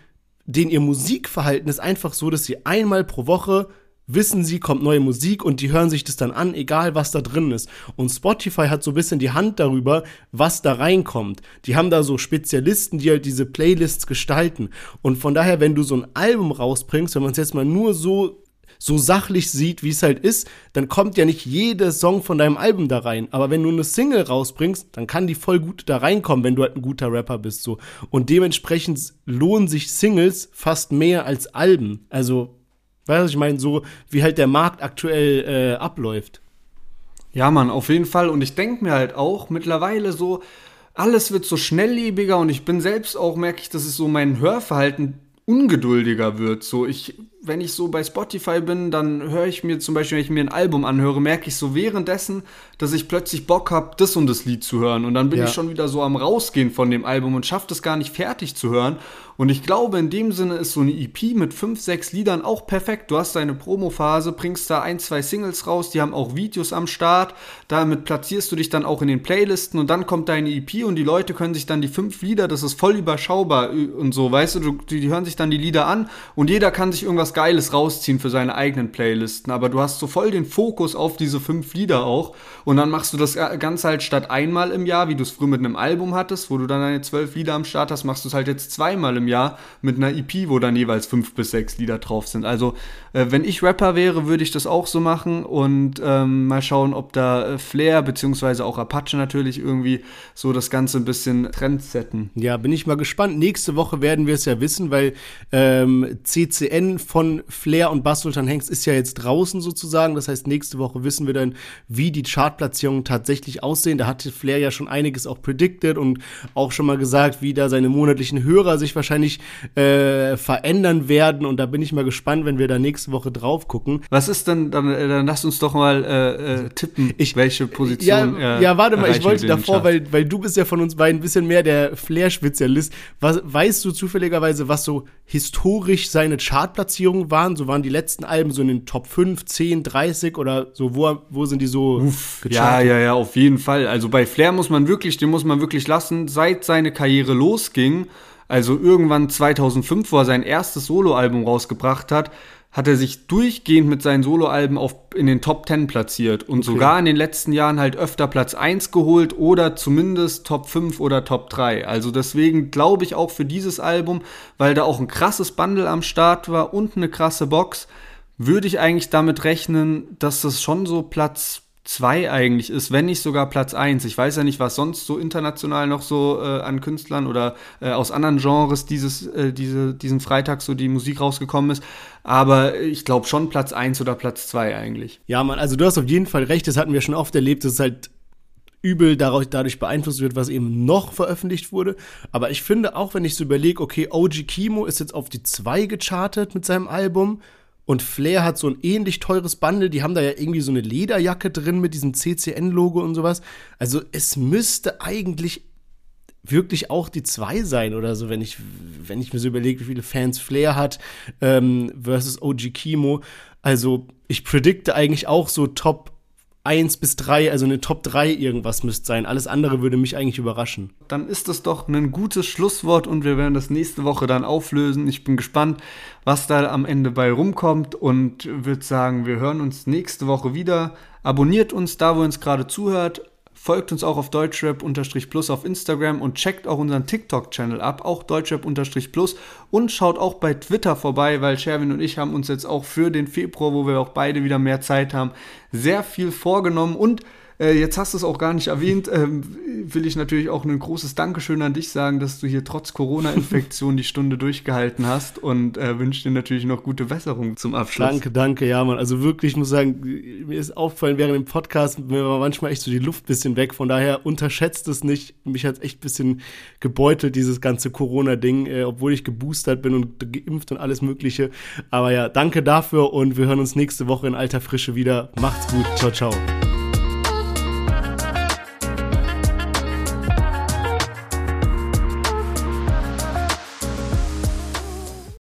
denen ihr Musikverhalten ist einfach so, dass sie einmal pro Woche wissen sie, kommt neue Musik und die hören sich das dann an, egal was da drin ist. Und Spotify hat so ein bisschen die Hand darüber, was da reinkommt. Die haben da so Spezialisten, die halt diese Playlists gestalten. Und von daher, wenn du so ein Album rausbringst, wenn man es jetzt mal nur so so sachlich sieht, wie es halt ist, dann kommt ja nicht jeder Song von deinem Album da rein. Aber wenn du eine Single rausbringst, dann kann die voll gut da reinkommen, wenn du halt ein guter Rapper bist, so. Und dementsprechend lohnen sich Singles fast mehr als Alben. Also, Weißt du, ich meine, so wie halt der Markt aktuell äh, abläuft. Ja, Mann, auf jeden Fall. Und ich denke mir halt auch mittlerweile so, alles wird so schnelllebiger und ich bin selbst auch, merke ich, dass es so mein Hörverhalten ungeduldiger wird. So, ich wenn ich so bei Spotify bin, dann höre ich mir zum Beispiel, wenn ich mir ein Album anhöre, merke ich so währenddessen, dass ich plötzlich Bock habe, das und das Lied zu hören. Und dann bin ja. ich schon wieder so am Rausgehen von dem Album und schaffe es gar nicht fertig zu hören. Und ich glaube, in dem Sinne ist so eine EP mit fünf, sechs Liedern auch perfekt. Du hast deine Promophase, bringst da ein, zwei Singles raus, die haben auch Videos am Start. Damit platzierst du dich dann auch in den Playlisten und dann kommt deine EP und die Leute können sich dann die fünf Lieder, das ist voll überschaubar und so, weißt du, die, die hören sich dann die Lieder an und jeder kann sich irgendwas was Geiles rausziehen für seine eigenen Playlisten, aber du hast so voll den Fokus auf diese fünf Lieder auch und dann machst du das Ganze halt statt einmal im Jahr, wie du es früher mit einem Album hattest, wo du dann deine zwölf Lieder am Start hast, machst du es halt jetzt zweimal im Jahr mit einer EP, wo dann jeweils fünf bis sechs Lieder drauf sind. Also äh, wenn ich Rapper wäre, würde ich das auch so machen und ähm, mal schauen, ob da äh, Flair beziehungsweise auch Apache natürlich irgendwie so das Ganze ein bisschen trendsetten. Ja, bin ich mal gespannt. Nächste Woche werden wir es ja wissen, weil ähm, CCN von Flair und Bass Sultan Hengst ist ja jetzt draußen sozusagen. Das heißt, nächste Woche wissen wir dann, wie die Chartplatzierungen tatsächlich aussehen. Da hatte Flair ja schon einiges auch predicted und auch schon mal gesagt, wie da seine monatlichen Hörer sich wahrscheinlich äh, verändern werden. Und da bin ich mal gespannt, wenn wir da nächste Woche drauf gucken. Was ist denn, dann, äh, dann lass uns doch mal äh, äh, tippen, ich, welche Position. Ja, äh, ja warte mal, ich wollte davor, weil, weil du bist ja von uns beiden ein bisschen mehr der Flair-Spezialist. weißt du zufälligerweise, was so historisch seine Chartplatzierungen waren. So waren die letzten Alben so in den Top 5, 10, 30 oder so. Wo, wo sind die so Uff, Ja, ja, ja, auf jeden Fall. Also bei Flair muss man wirklich, den muss man wirklich lassen, seit seine Karriere losging, also irgendwann 2005, wo er sein erstes Soloalbum rausgebracht hat, hat er sich durchgehend mit seinen Soloalben auf, in den Top 10 platziert und okay. sogar in den letzten Jahren halt öfter Platz 1 geholt oder zumindest Top 5 oder Top 3. Also deswegen glaube ich auch für dieses Album, weil da auch ein krasses Bundle am Start war und eine krasse Box, würde ich eigentlich damit rechnen, dass das schon so Platz 2 eigentlich ist, wenn nicht sogar Platz 1. Ich weiß ja nicht, was sonst so international noch so äh, an Künstlern oder äh, aus anderen Genres dieses, äh, diese, diesen Freitag so die Musik rausgekommen ist. Aber ich glaube schon Platz 1 oder Platz 2 eigentlich. Ja, man, also du hast auf jeden Fall recht, das hatten wir schon oft erlebt, dass es halt übel dadurch beeinflusst wird, was eben noch veröffentlicht wurde. Aber ich finde auch, wenn ich so überlege, okay, OG Kimo ist jetzt auf die 2 gechartet mit seinem Album und Flair hat so ein ähnlich teures Bundle. Die haben da ja irgendwie so eine Lederjacke drin mit diesem CCN-Logo und sowas. Also es müsste eigentlich wirklich auch die zwei sein oder so, wenn ich, wenn ich mir so überlege, wie viele Fans Flair hat ähm, versus OG Kimo. Also ich predikte eigentlich auch so Top 1 bis 3, also eine Top 3 irgendwas müsste sein. Alles andere würde mich eigentlich überraschen. Dann ist das doch ein gutes Schlusswort und wir werden das nächste Woche dann auflösen. Ich bin gespannt, was da am Ende bei rumkommt und würde sagen, wir hören uns nächste Woche wieder. Abonniert uns da, wo ihr uns gerade zuhört. Folgt uns auch auf Deutschrap-Plus auf Instagram und checkt auch unseren TikTok-Channel ab, auch Deutschrap-Plus. Und schaut auch bei Twitter vorbei, weil Sherwin und ich haben uns jetzt auch für den Februar, wo wir auch beide wieder mehr Zeit haben, sehr viel vorgenommen. Und äh, jetzt hast du es auch gar nicht erwähnt, ähm, will ich natürlich auch ein großes Dankeschön an dich sagen, dass du hier trotz Corona-Infektion die Stunde durchgehalten hast und äh, wünsche dir natürlich noch gute Besserung zum Abschluss. Danke, danke, ja, Mann. Also wirklich, ich muss sagen, mir ist aufgefallen während dem Podcast, mir war manchmal echt so die Luft ein bisschen weg. Von daher unterschätzt es nicht. Mich hat es echt ein bisschen gebeutelt, dieses ganze Corona-Ding, äh, obwohl ich geboostert bin und geimpft und alles Mögliche. Aber ja, danke dafür und wir hören uns nächste Woche in alter Frische wieder. Macht's gut. Ciao, ciao.